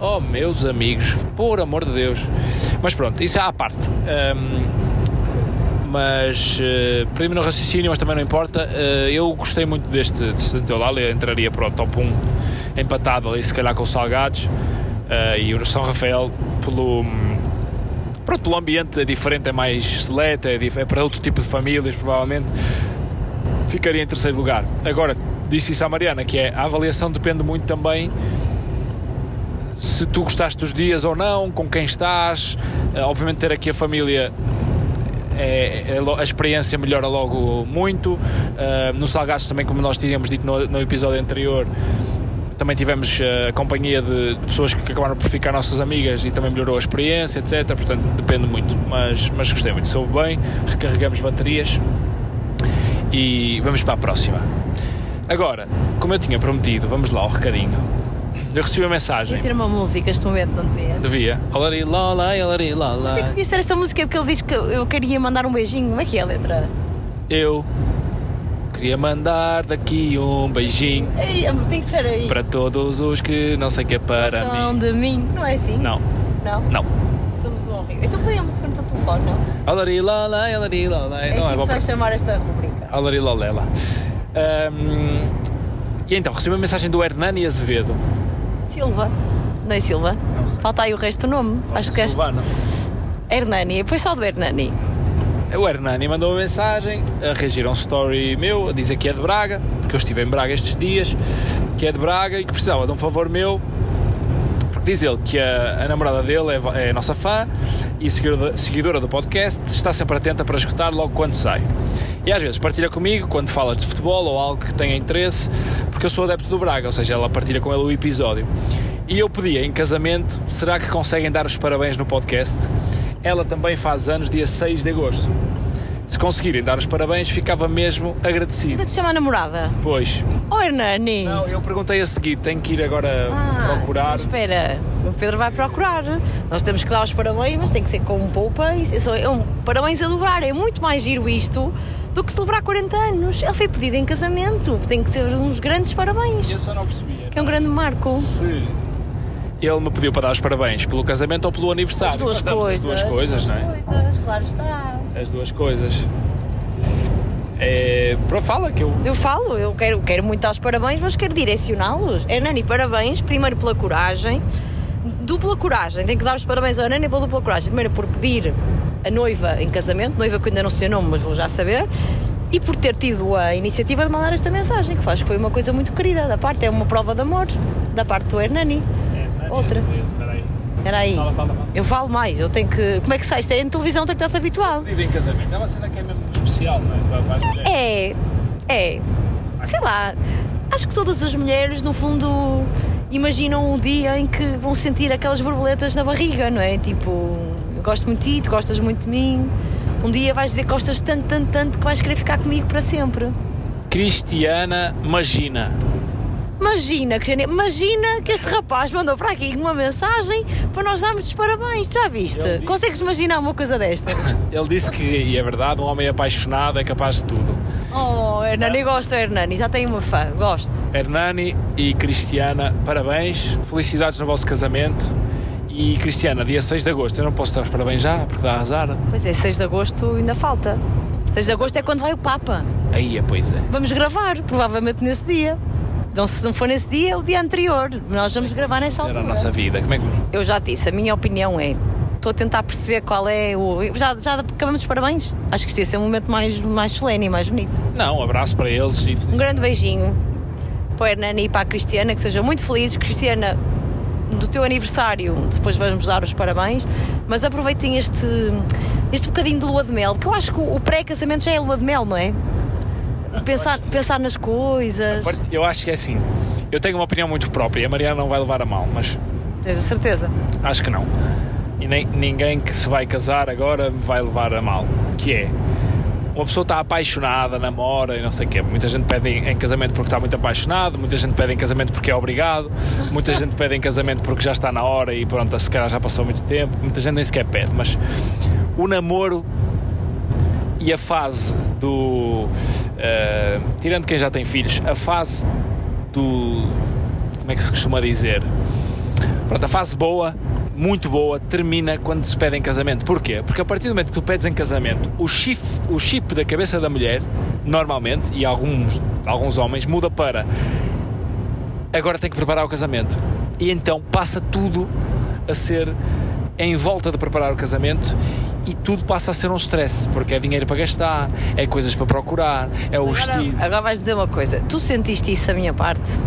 Oh, meus amigos, por amor de Deus. Mas pronto, isso é à parte. Um, mas uh, perdi-me no raciocínio, mas também não importa. Uh, eu gostei muito deste de Santa Eulália, entraria para o top 1 empatado ali, se calhar com os Salgados. Uh, e o São Rafael pelo Pronto, o ambiente é diferente, é mais seleto, é, é para outro tipo de famílias, provavelmente. Ficaria em terceiro lugar. Agora, disse isso à Mariana, que é a avaliação depende muito também se tu gostaste dos dias ou não, com quem estás. Eh, obviamente, ter aqui a família é, é, a experiência melhora logo muito. Uh, no Salgados também, como nós tínhamos dito no, no episódio anterior, também tivemos uh, a companhia de, pessoas que acabaram por ficar nossas amigas e também melhorou a experiência, etc. Portanto, depende muito, mas, mas gostei muito. Soube bem, recarregamos baterias E vamos para a próxima. Agora, como eu tinha prometido, vamos lá ao recadinho. Eu recebi uma mensagem. Devia ter uma música este momento, não devia? Devia. Olari, lola, olari, lola. Sei que devia ser essa música porque ele diz que eu queria mandar um beijinho. Como é que é a letra? Eu queria mandar daqui um beijinho Ei, amor, tem que ser aí. para todos os que não sei o que é para Gostam mim. de mim. Não é assim? Não, Não? não. Somos um horrível. Então põe a música no teu telefone, não? Olari, lola, olari, lola. É Não assim é que bom para... chamar esta rubrica. Olari, lolela. Ahm, e então, recebi uma mensagem do Hernani Azevedo. Silva. Não é Silva? Não. Falta aí o resto do nome. Acho que é Silvano. Hernani. Foi só do Hernani. O Hernani mandou uma mensagem a reagir a um story meu, a dizer que é de Braga, porque eu estive em Braga estes dias, que é de Braga e que precisava de um favor meu, diz ele que a, a namorada dele é, é nossa fã e seguidora, seguidora do podcast, está sempre atenta para escutar logo quando sai. E às vezes partilha comigo quando falas de futebol ou algo que tenha interesse, porque eu sou adepto do Braga, ou seja, ela partilha com ele o episódio. E eu pedia em casamento, será que conseguem dar os parabéns no podcast? Ela também faz anos dia 6 de agosto. Se conseguirem dar os parabéns, ficava mesmo agradecido. Como é que se chama a namorada? Pois. Oh, Hernani. Não, eu perguntei a seguir, tenho que ir agora Ah, procurar. então espera, o Pedro vai procurar. Nós temos que dar os parabéns, mas tem que ser com um poupa. É, um parabéns a dobrar. É muito mais giro isto do que celebrar 40 anos. Ele foi pedido em casamento. Tem que ser uns grandes parabéns. Eu só não percebia. Que é um grande marco. Se ele me pediu para dar os parabéns pelo casamento ou pelo aniversário. As duas coisas. As duas coisas, não é? As coisas, claro está. As duas coisas. É, para fala que eu. Eu falo, eu quero, quero muito dar os parabéns, mas quero direcioná-los. Hernani, parabéns, primeiro pela coragem, dupla coragem, tenho que dar os parabéns ao Hernani pela dupla coragem. Primeiro por pedir a noiva em casamento, noiva que ainda não sei o nome, mas vou já saber, e por ter tido a iniciativa de mandar esta mensagem, que faz que foi uma coisa muito querida da parte, é uma prova de amor da parte do Hernani. Outra. Era aí. Fala, fala, fala. Eu falo mais, eu tenho que. Como é que sai? Isto é em televisão, tenho que estar habituado. Vive em casamento. É uma cena que é mesmo especial, não é? Para, para as mulheres. É, é. Sei lá, acho que todas as mulheres, no fundo, imaginam o dia em que vão sentir aquelas borboletas na barriga, não é? Tipo, eu gosto muito de ti, tu gostas muito de mim. Um dia vais dizer que gostas tanto, tanto, tanto que vais querer ficar comigo para sempre. Cristiana Magina. Imagina, Cristiane, imagina que este rapaz mandou para aqui uma mensagem para nós darmos os parabéns, já viste? Disse- Consegues imaginar uma coisa destas? Ele disse que, e é verdade, um homem apaixonado é capaz de tudo. Oh, Hernani, gosto, Hernani, já tenho uma fã, gosto. Hernani e Cristiana, parabéns, felicidades no vosso casamento. E Cristiana, dia 6 de agosto, eu não posso dar os parabéns já, porque dá azar. Pois é, 6 de agosto ainda falta. 6 de agosto é quando vai o Papa. Aí é, pois é. Vamos gravar, provavelmente nesse dia. Então, se não for nesse dia, é o dia anterior. Nós vamos gravar nessa Era a altura. nossa vida. Como é que. Eu já disse, a minha opinião é. Estou a tentar perceber qual é o. Já, já acabamos os parabéns? Acho que isto ia ser um momento mais, mais solene e mais bonito. Não, um abraço para eles e Um grande beijinho para o Hernani e para a Cristiana, que sejam muito felizes. Cristiana, do teu aniversário, depois vamos dar os parabéns, mas aproveitem este, este bocadinho de lua de mel, que eu acho que o o pré-casamento já é lua de mel, não é? Pensar, pensar nas coisas. Eu acho que é assim. Eu tenho uma opinião muito própria e a Mariana não vai levar a mal, mas Tens a certeza? acho que não. E nem, ninguém que se vai casar agora vai levar a mal. Que é. Uma pessoa está apaixonada, namora e não sei o quê. Muita gente pede em, em casamento porque está muito apaixonado, muita gente pede em casamento porque é obrigado, muita gente pede em casamento porque já está na hora e pronto, se calhar já passou muito tempo, muita gente nem sequer pede, mas o namoro e a fase do. Eh, tirando quem já tem filhos, a fase do. Como é que se costuma dizer? Pronto, a fase boa, muito boa, termina quando se pede em casamento. Porquê? Porque a partir do momento que tu pedes em casamento, o chip, o chip da cabeça da mulher, normalmente, e alguns, alguns homens, muda para agora tem que preparar o casamento. E então passa tudo a ser em volta de preparar o casamento e tudo passa a ser um stress, porque é dinheiro para gastar, é coisas para procurar, é o Agora, vestido. agora vais dizer uma coisa. Tu sentiste isso da minha parte?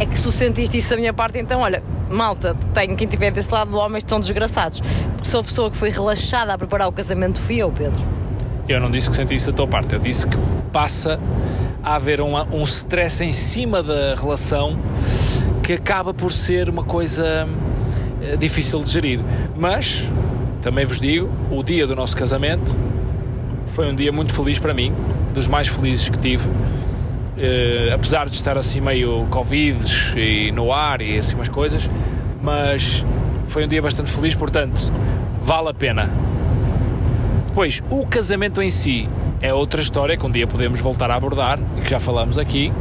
É que se tu sentiste isso da minha parte, então olha, malta, tenho quem estiver desse lado, homens estão desgraçados. Porque sou a pessoa que foi relaxada a preparar o casamento, fui eu, Pedro. Eu não disse que senti isso da tua parte, eu disse que passa a haver uma- um stress em cima da relação que acaba por ser uma coisa eh, difícil de gerir. Mas, também vos digo, o dia do nosso casamento foi um dia muito feliz para mim dos mais felizes que tive. Uh, apesar de estar assim meio Covid e no ar e assim umas coisas, mas foi um dia bastante feliz, portanto, vale a pena. Depois, o casamento em si é outra história que um dia podemos voltar a abordar e que já falamos aqui.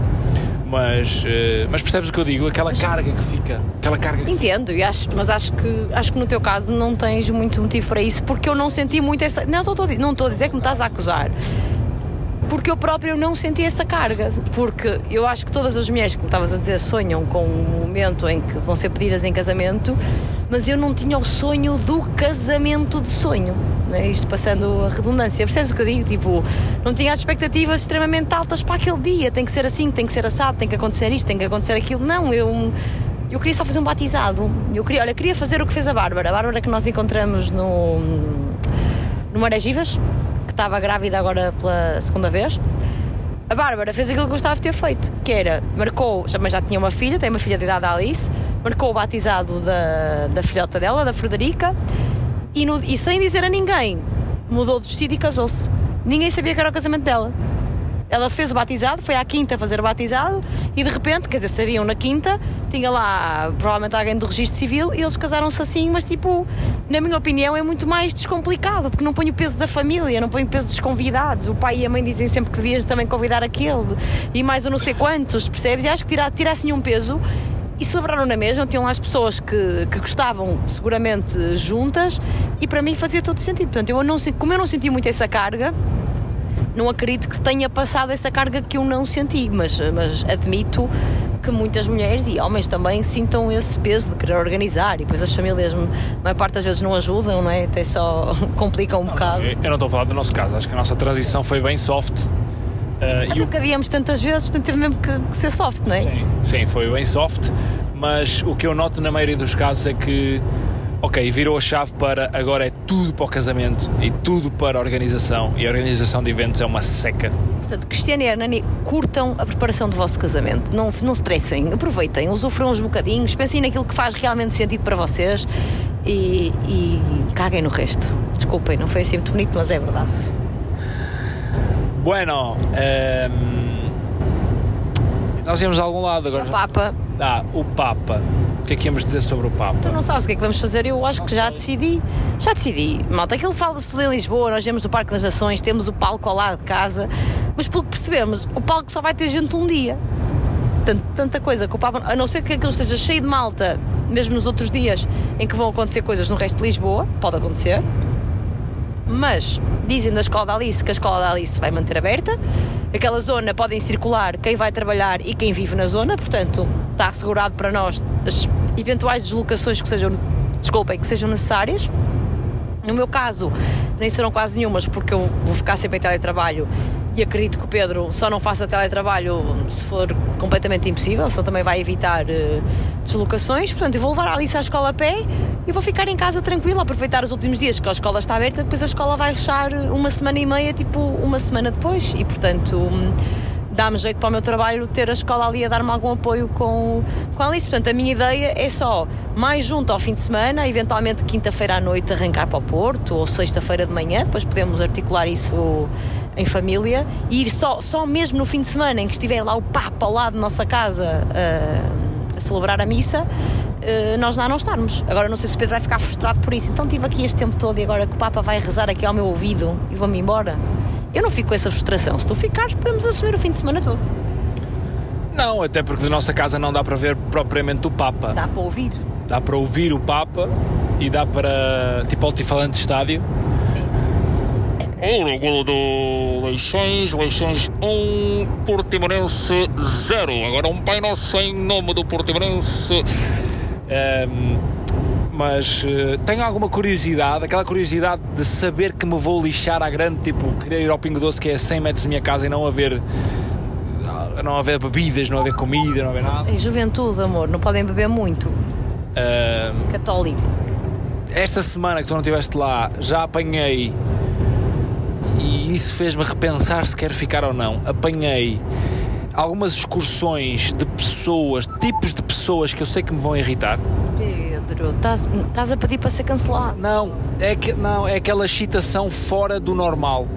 Mas, uh, mas percebes o que eu digo? Aquela mas, carga que fica. Aquela carga Entendo, e acho, mas acho que, acho que no teu caso não tens muito motivo para isso, porque eu não senti muito essa. Não estou, não estou a dizer que me estás a acusar porque eu próprio não senti essa carga. Porque eu acho que todas as mulheres, como estavas a dizer, sonham com um momento em que vão ser pedidas em casamento, mas eu não tinha o sonho do casamento de sonho. Né? Isto passando a redundância, percebes o que eu digo? Tipo, não tinha as expectativas extremamente altas para aquele dia, tem que ser assim, tem que ser assado, tem que acontecer isto, tem que acontecer aquilo. Não, eu. Eu queria só fazer um batizado. Eu queria, olha, queria fazer o que fez a Bárbara. A Bárbara que nós encontramos no, no Marés que estava grávida agora pela segunda vez. A Bárbara fez aquilo que gostava de ter feito, que era, marcou, mas já tinha uma filha, tem uma filha de idade Alice, marcou o batizado da, da filhota dela, da Frederica, e, no, e sem dizer a ninguém, mudou de vestido e casou-se. Ninguém sabia que era o casamento dela. Ela fez o batizado, foi à quinta fazer o batizado e de repente, quer dizer, sabiam na quinta, tinha lá provavelmente alguém do registro civil e eles casaram-se assim, mas tipo, na minha opinião, é muito mais descomplicado porque não põe o peso da família, não põe o peso dos convidados. O pai e a mãe dizem sempre que devias também convidar aquele e mais eu não sei quantos, percebes? E acho que tirar, tirar assim um peso e celebraram na mesma. Tinham lá as pessoas que, que gostavam seguramente juntas e para mim fazia todo sentido. Portanto, eu não, como eu não senti muito essa carga, não acredito que tenha passado essa carga que eu não senti, mas, mas admito que muitas mulheres e homens também sintam esse peso de querer organizar e depois as famílias, a maior parte das vezes, não ajudam, não é? Até só complicam um bocado. Eu não estou a falar do nosso caso, acho que a nossa transição foi bem soft. Uh, Nunca o... tantas vezes, portanto teve mesmo que, que, ser soft, não é? Sim, sim, foi bem soft, mas o que eu noto na maioria dos casos é que ok, virou a chave para agora é tudo para o casamento e tudo para a organização e a organização de eventos é uma seca. Portanto, Cristiano e Hernani, curtam a preparação do vosso casamento, não, não stressem, aproveitem, usufruam uns bocadinhos, pensem naquilo que faz realmente sentido para vocês e, e caguem no resto. Desculpem, não foi assim muito bonito, mas é verdade. Bueno, um, ehm, nós íamos a algum lado agora. O Papa. Ah, o Papa. O que é que íamos dizer sobre o Papa? Tu não sabes o que é que vamos fazer? Eu acho não que já sei. decidi. Já decidi. Malta, aquilo fala-se tudo em Lisboa, nós temos o Parque das Nações, temos o palco ao lado de casa, mas pelo que percebemos, o palco só vai ter gente um dia. Tanta, tanta coisa que o Papa, a não ser que aquilo esteja cheio de malta, mesmo nos outros dias em que vão acontecer coisas no resto de Lisboa, pode acontecer, mas dizem da escola da Alice que a escola da Alice vai manter aberta. Aquela zona podem circular quem vai trabalhar e quem vive na zona, portanto está assegurado para nós as eventuais deslocações que sejam, desculpem, que sejam necessárias. No meu caso, nem serão quase nenhumas, porque eu vou ficar sempre em teletrabalho e acredito que o Pedro só não faça teletrabalho se for completamente impossível, só também vai evitar uh, deslocações. Portanto, eu vou levar a Alice à escola a pé e vou ficar em casa tranquila, aproveitar os últimos dias que a escola está aberta, depois a escola vai fechar uma semana e meia, tipo uma semana depois, e portanto. Um, dá-me jeito para o meu trabalho ter a escola ali a dar-me algum apoio com, com a Alice. Portanto, a minha ideia é só, mais junto ao fim de semana, eventualmente quinta-feira à noite arrancar para o Porto ou sexta-feira de manhã, depois podemos articular isso em família e ir só, só mesmo no fim de semana em que estiver lá o Papa ao lado da nossa casa uh, a celebrar a missa. Uh, nós lá não estarmos. Agora não sei se o Pedro vai ficar frustrado por isso. Então estive aqui este tempo todo e agora que o Papa vai rezar aqui ao meu ouvido e vou-me embora. Eu não fico com essa frustração. Se tu ficares, podemos assumir o fim de semana todo. Não, até porque da nossa casa não dá para ver propriamente o Papa. Dá para ouvir. Dá para ouvir o Papa e dá para, tipo, altifalante estádio. Ouro, golo do Leixões, Leixões 1, Portimonense 0. Agora um Pai Nosso em nome do Portimonense. Um, mas uh, tenho alguma curiosidade, aquela curiosidade de saber que me vou lixar à grande, tipo, querer ir ao Pingo Doce que é a 100 metros da minha casa e não haver não haver bebidas, não haver comida, não haver nada. Em juventude, amor, não podem beber muito. Uh, Católico. Esta semana que tu não estiveste lá, já apanhei e isso fez-me repensar se quero ficar ou não. Apanhei algumas excursões de pessoas, tipos de pessoas que eu sei que me vão irritar. Pedro, estás a pedir para ser cancelado? Não, é que não, é aquela excitação fora do normal.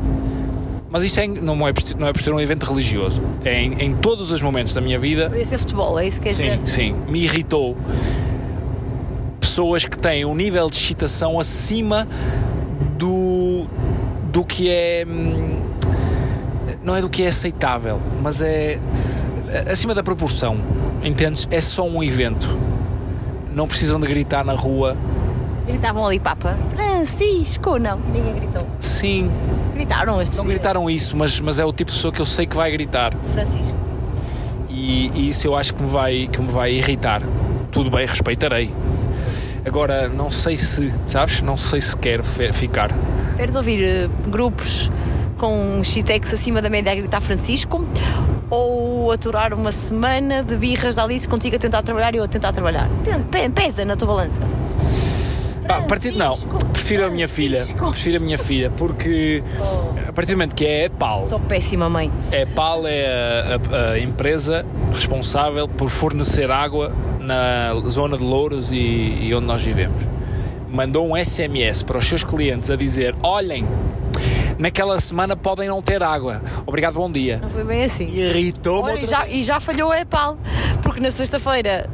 Mas isto é, não, é não é por ser um evento religioso. É em, em todos os momentos da minha vida. Podia ser futebol, é isso que quer Sim, dizer? sim. Me irritou pessoas que têm um nível de excitação acima do que é. hum, Não é do que é aceitável, mas é acima da proporção. Entendes? É só um evento. Não precisam de gritar na rua. Gritavam ali, Papa. Francisco! Não, ninguém gritou. Sim, Gritaram estes não gritaram isso, mas, mas é o tipo de pessoa que eu sei que vai gritar. Francisco. E, e isso eu acho que me, vai, que me vai irritar. Tudo bem, respeitarei. Agora, não sei se, sabes? Não sei se quero ficar. Queres ouvir eh, grupos com um shitex acima da média a gritar Francisco? Ou aturar uma semana de birras da Alice contigo a tentar trabalhar e eu a tentar trabalhar? Pe- pe- Pesa na tua balança. Pá, a partir de não, prefiro a minha filha. Prefiro a minha filha, porque a partir do momento que é PAL, Sou péssima mãe. é PAL é a, a- a empresa responsável por fornecer água na zona de Louros e, e onde nós vivemos. Mandou um SMS para os seus clientes a dizer: olhem, naquela semana podem não ter água. Obrigado, bom dia. Não foi bem assim. Irritou-me. E já, e já falhou a EPAL, porque na sexta-feira,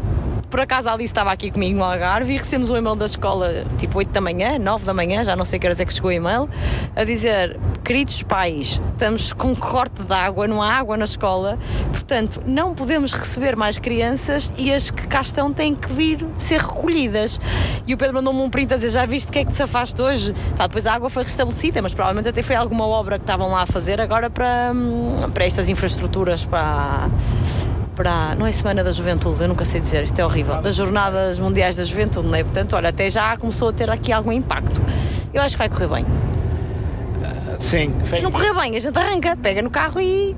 por acaso a Alice estava aqui comigo no Algarve e recebemos um e-mail da escola, tipo 8 da manhã, 9 da manhã, já não sei que horas é que chegou o e-mail, a dizer: Queridos pais, estamos com corte de água, não há água na escola, portanto, não podemos receber mais crianças e as que cá estão têm que vir ser recolhidas. E o Pedro mandou-me um print a dizer: Já viste o que é que te afaste hoje? Depois a água foi restabelecida, mas provavelmente até foi alguma obra que estavam lá a fazer agora para, hum, para estas infraestruturas, para para. Não é Semana da Juventude, eu nunca sei dizer, isto é horrível. Das Jornadas Mundiais da Juventude, não é? Portanto, olha, até já começou a ter aqui algum impacto. Eu acho que vai correr bem. Sim, Se não correr bem, a gente arranca, pega no carro e.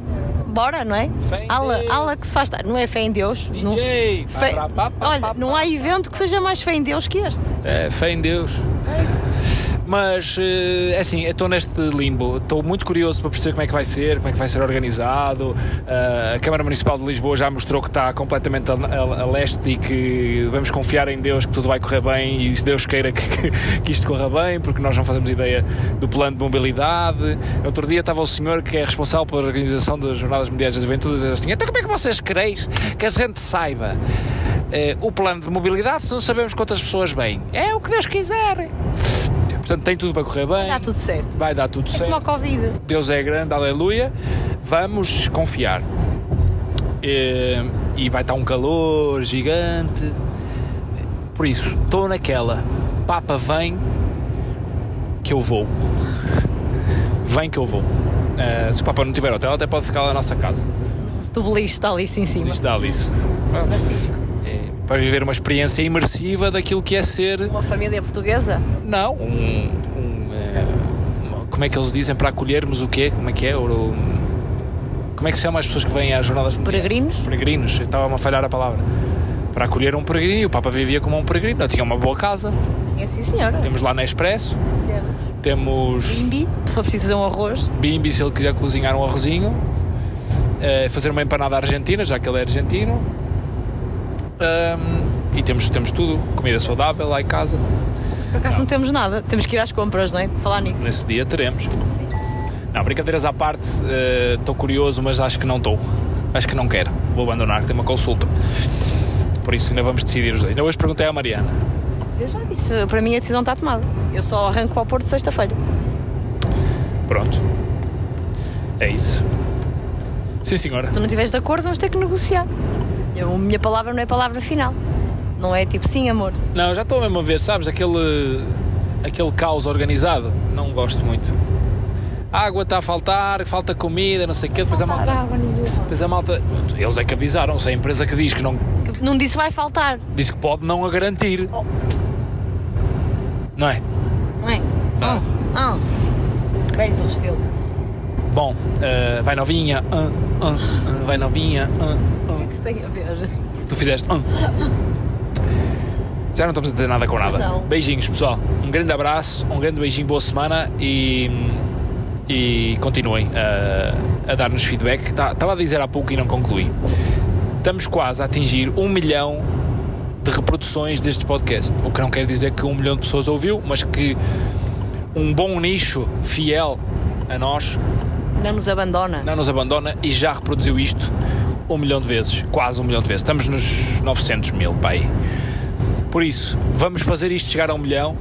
Bora, não é? Fé Ala, ala que se faz. Não é fé em Deus. não- DJ, Fé- pá, pá, pá, Olha, não há evento que seja mais fé em Deus que este. É, fé em Deus. É isso. Mas, eh, é assim, estou neste limbo. Estou muito curioso para perceber como é que vai ser, como é que vai ser organizado. Eh, a Câmara Municipal de Lisboa já mostrou que está completamente a, a- a leste e que vamos confiar em Deus que tudo vai correr bem e se Deus queira que, que, que isto corra bem, porque nós não fazemos ideia do plano de mobilidade. Outro dia estava o senhor que é responsável pela organização das Jornadas Mundiais da Juventude a dizer assim: então como é que vocês quereis que a gente saiba eh, o plano de mobilidade se não sabemos quantas pessoas vêm? É o que Deus quiser. Portanto, tem tudo para correr bem. Dá tudo certo. Vai dar tudo Como certo. a Covid. Deus é grande, aleluia. Vamos confiar. E, e vai estar um calor gigante. Por isso, estou naquela. Papa vem que eu vou. Vem que eu vou. Eh, se o Papa não tiver hotel, até pode ficar lá na nossa casa. Do beliche está ali em cima. Isto dá Alice. É, para viver uma experiência imersiva daquilo que é ser Uma família portuguesa? Não, um, um, uma- como é que eles dizem para acolhermos o quê? Como é que é? O- como é que se chama as pessoas que vêm às jornadas? Peregrinos? Peregrinos, eu estava a falhar a palavra. Para acolher um peregrino, e o Papa vivia como um peregrino, Não, tinha uma boa casa. Tinha sim, senhora. Temos lá na Expresso, Temos. temos Bimbi, se for preciso fazer um arroz. bimbi se ele quiser cozinhar um arrozinho, eh, fazer uma empanada argentina, já que ele é argentino. Ahm, e temos, temos tudo, comida saudável lá em casa. Por acaso não temos nada. Temos que ir às compras, não é? Falar nisso. Nesse dia teremos. Não, brincadeiras à parte, estou curioso, mas acho que não estou. Acho que não quero. Vou abandonar, que tenho uma consulta. Por isso ainda vamos decidir os dois. Ainda hoje perguntei à Mariana. Eu já disse, para mim a decisão está tomada. Eu só arranco para o Porto sexta-feira. Pronto. É isso. Sim, senhora. Se tu não estiveres de acordo, vamos ter que negociar. Eu, a minha palavra não é palavra final. Não é tipo, sim, amor. Não, já estou mesmo a ver, sabes? Aquele, aquele caos organizado. Não gosto muito. A água está a faltar, falta comida, não sei o quê. Depois a malta. água nenhuma. Depois a malta. Eles é que avisaram. Se a empresa que diz que não. Não disse vai faltar. Diz que pode não a garantir. Oh. Não é? Não é? Ah. Ah. Velho do estilo. Bom, eh, vai novinha, ah, ah, vai novinha, O que que se tem a ver? tu fizeste. Já não estamos a dizer nada com nada. Beijinhos, pessoal. Um grande abraço, um grande beijinho, boa semana e, e continuem a, a dar-nos feedback. Tá- Estava a dizer há pouco e não concluí. Estamos quase a atingir um milhão de reproduções deste podcast. O que não quer dizer que um milhão de pessoas ouviu, mas que um bom nicho fiel a nós Não nos abandona. não nos abandona e já reproduziu isto um milhão de vezes, quase um milhão de vezes. Estamos nos 900 mil, pai. Por isso, vamos fazer isto chegar a um milhão.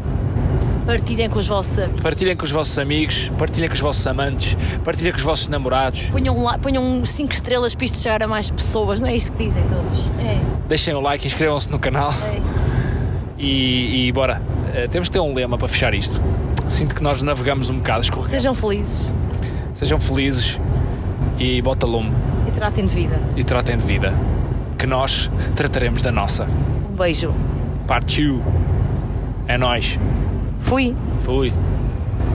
Partilhem com os vossos amigos. Partilhem com os vossos amigos, partilhem com os vossos amantes, partilhem com os vossos namorados. Ponham, lá, ponham 5 estrelas para isto chegar a mais pessoas, não é isto que dizem todos? É, Deixem o like, inscrevam-se no canal é isso. e, e bora. Eh, temos que ter um lema para fechar isto. Sinto que nós navegamos um bocado, escorregamos. Sejam felizes Sejam felizes e bota lume tratem de vida. e tratem de vida. Que nós trataremos da nossa. Um beijo. Partiu. É nós. Fui. Fui.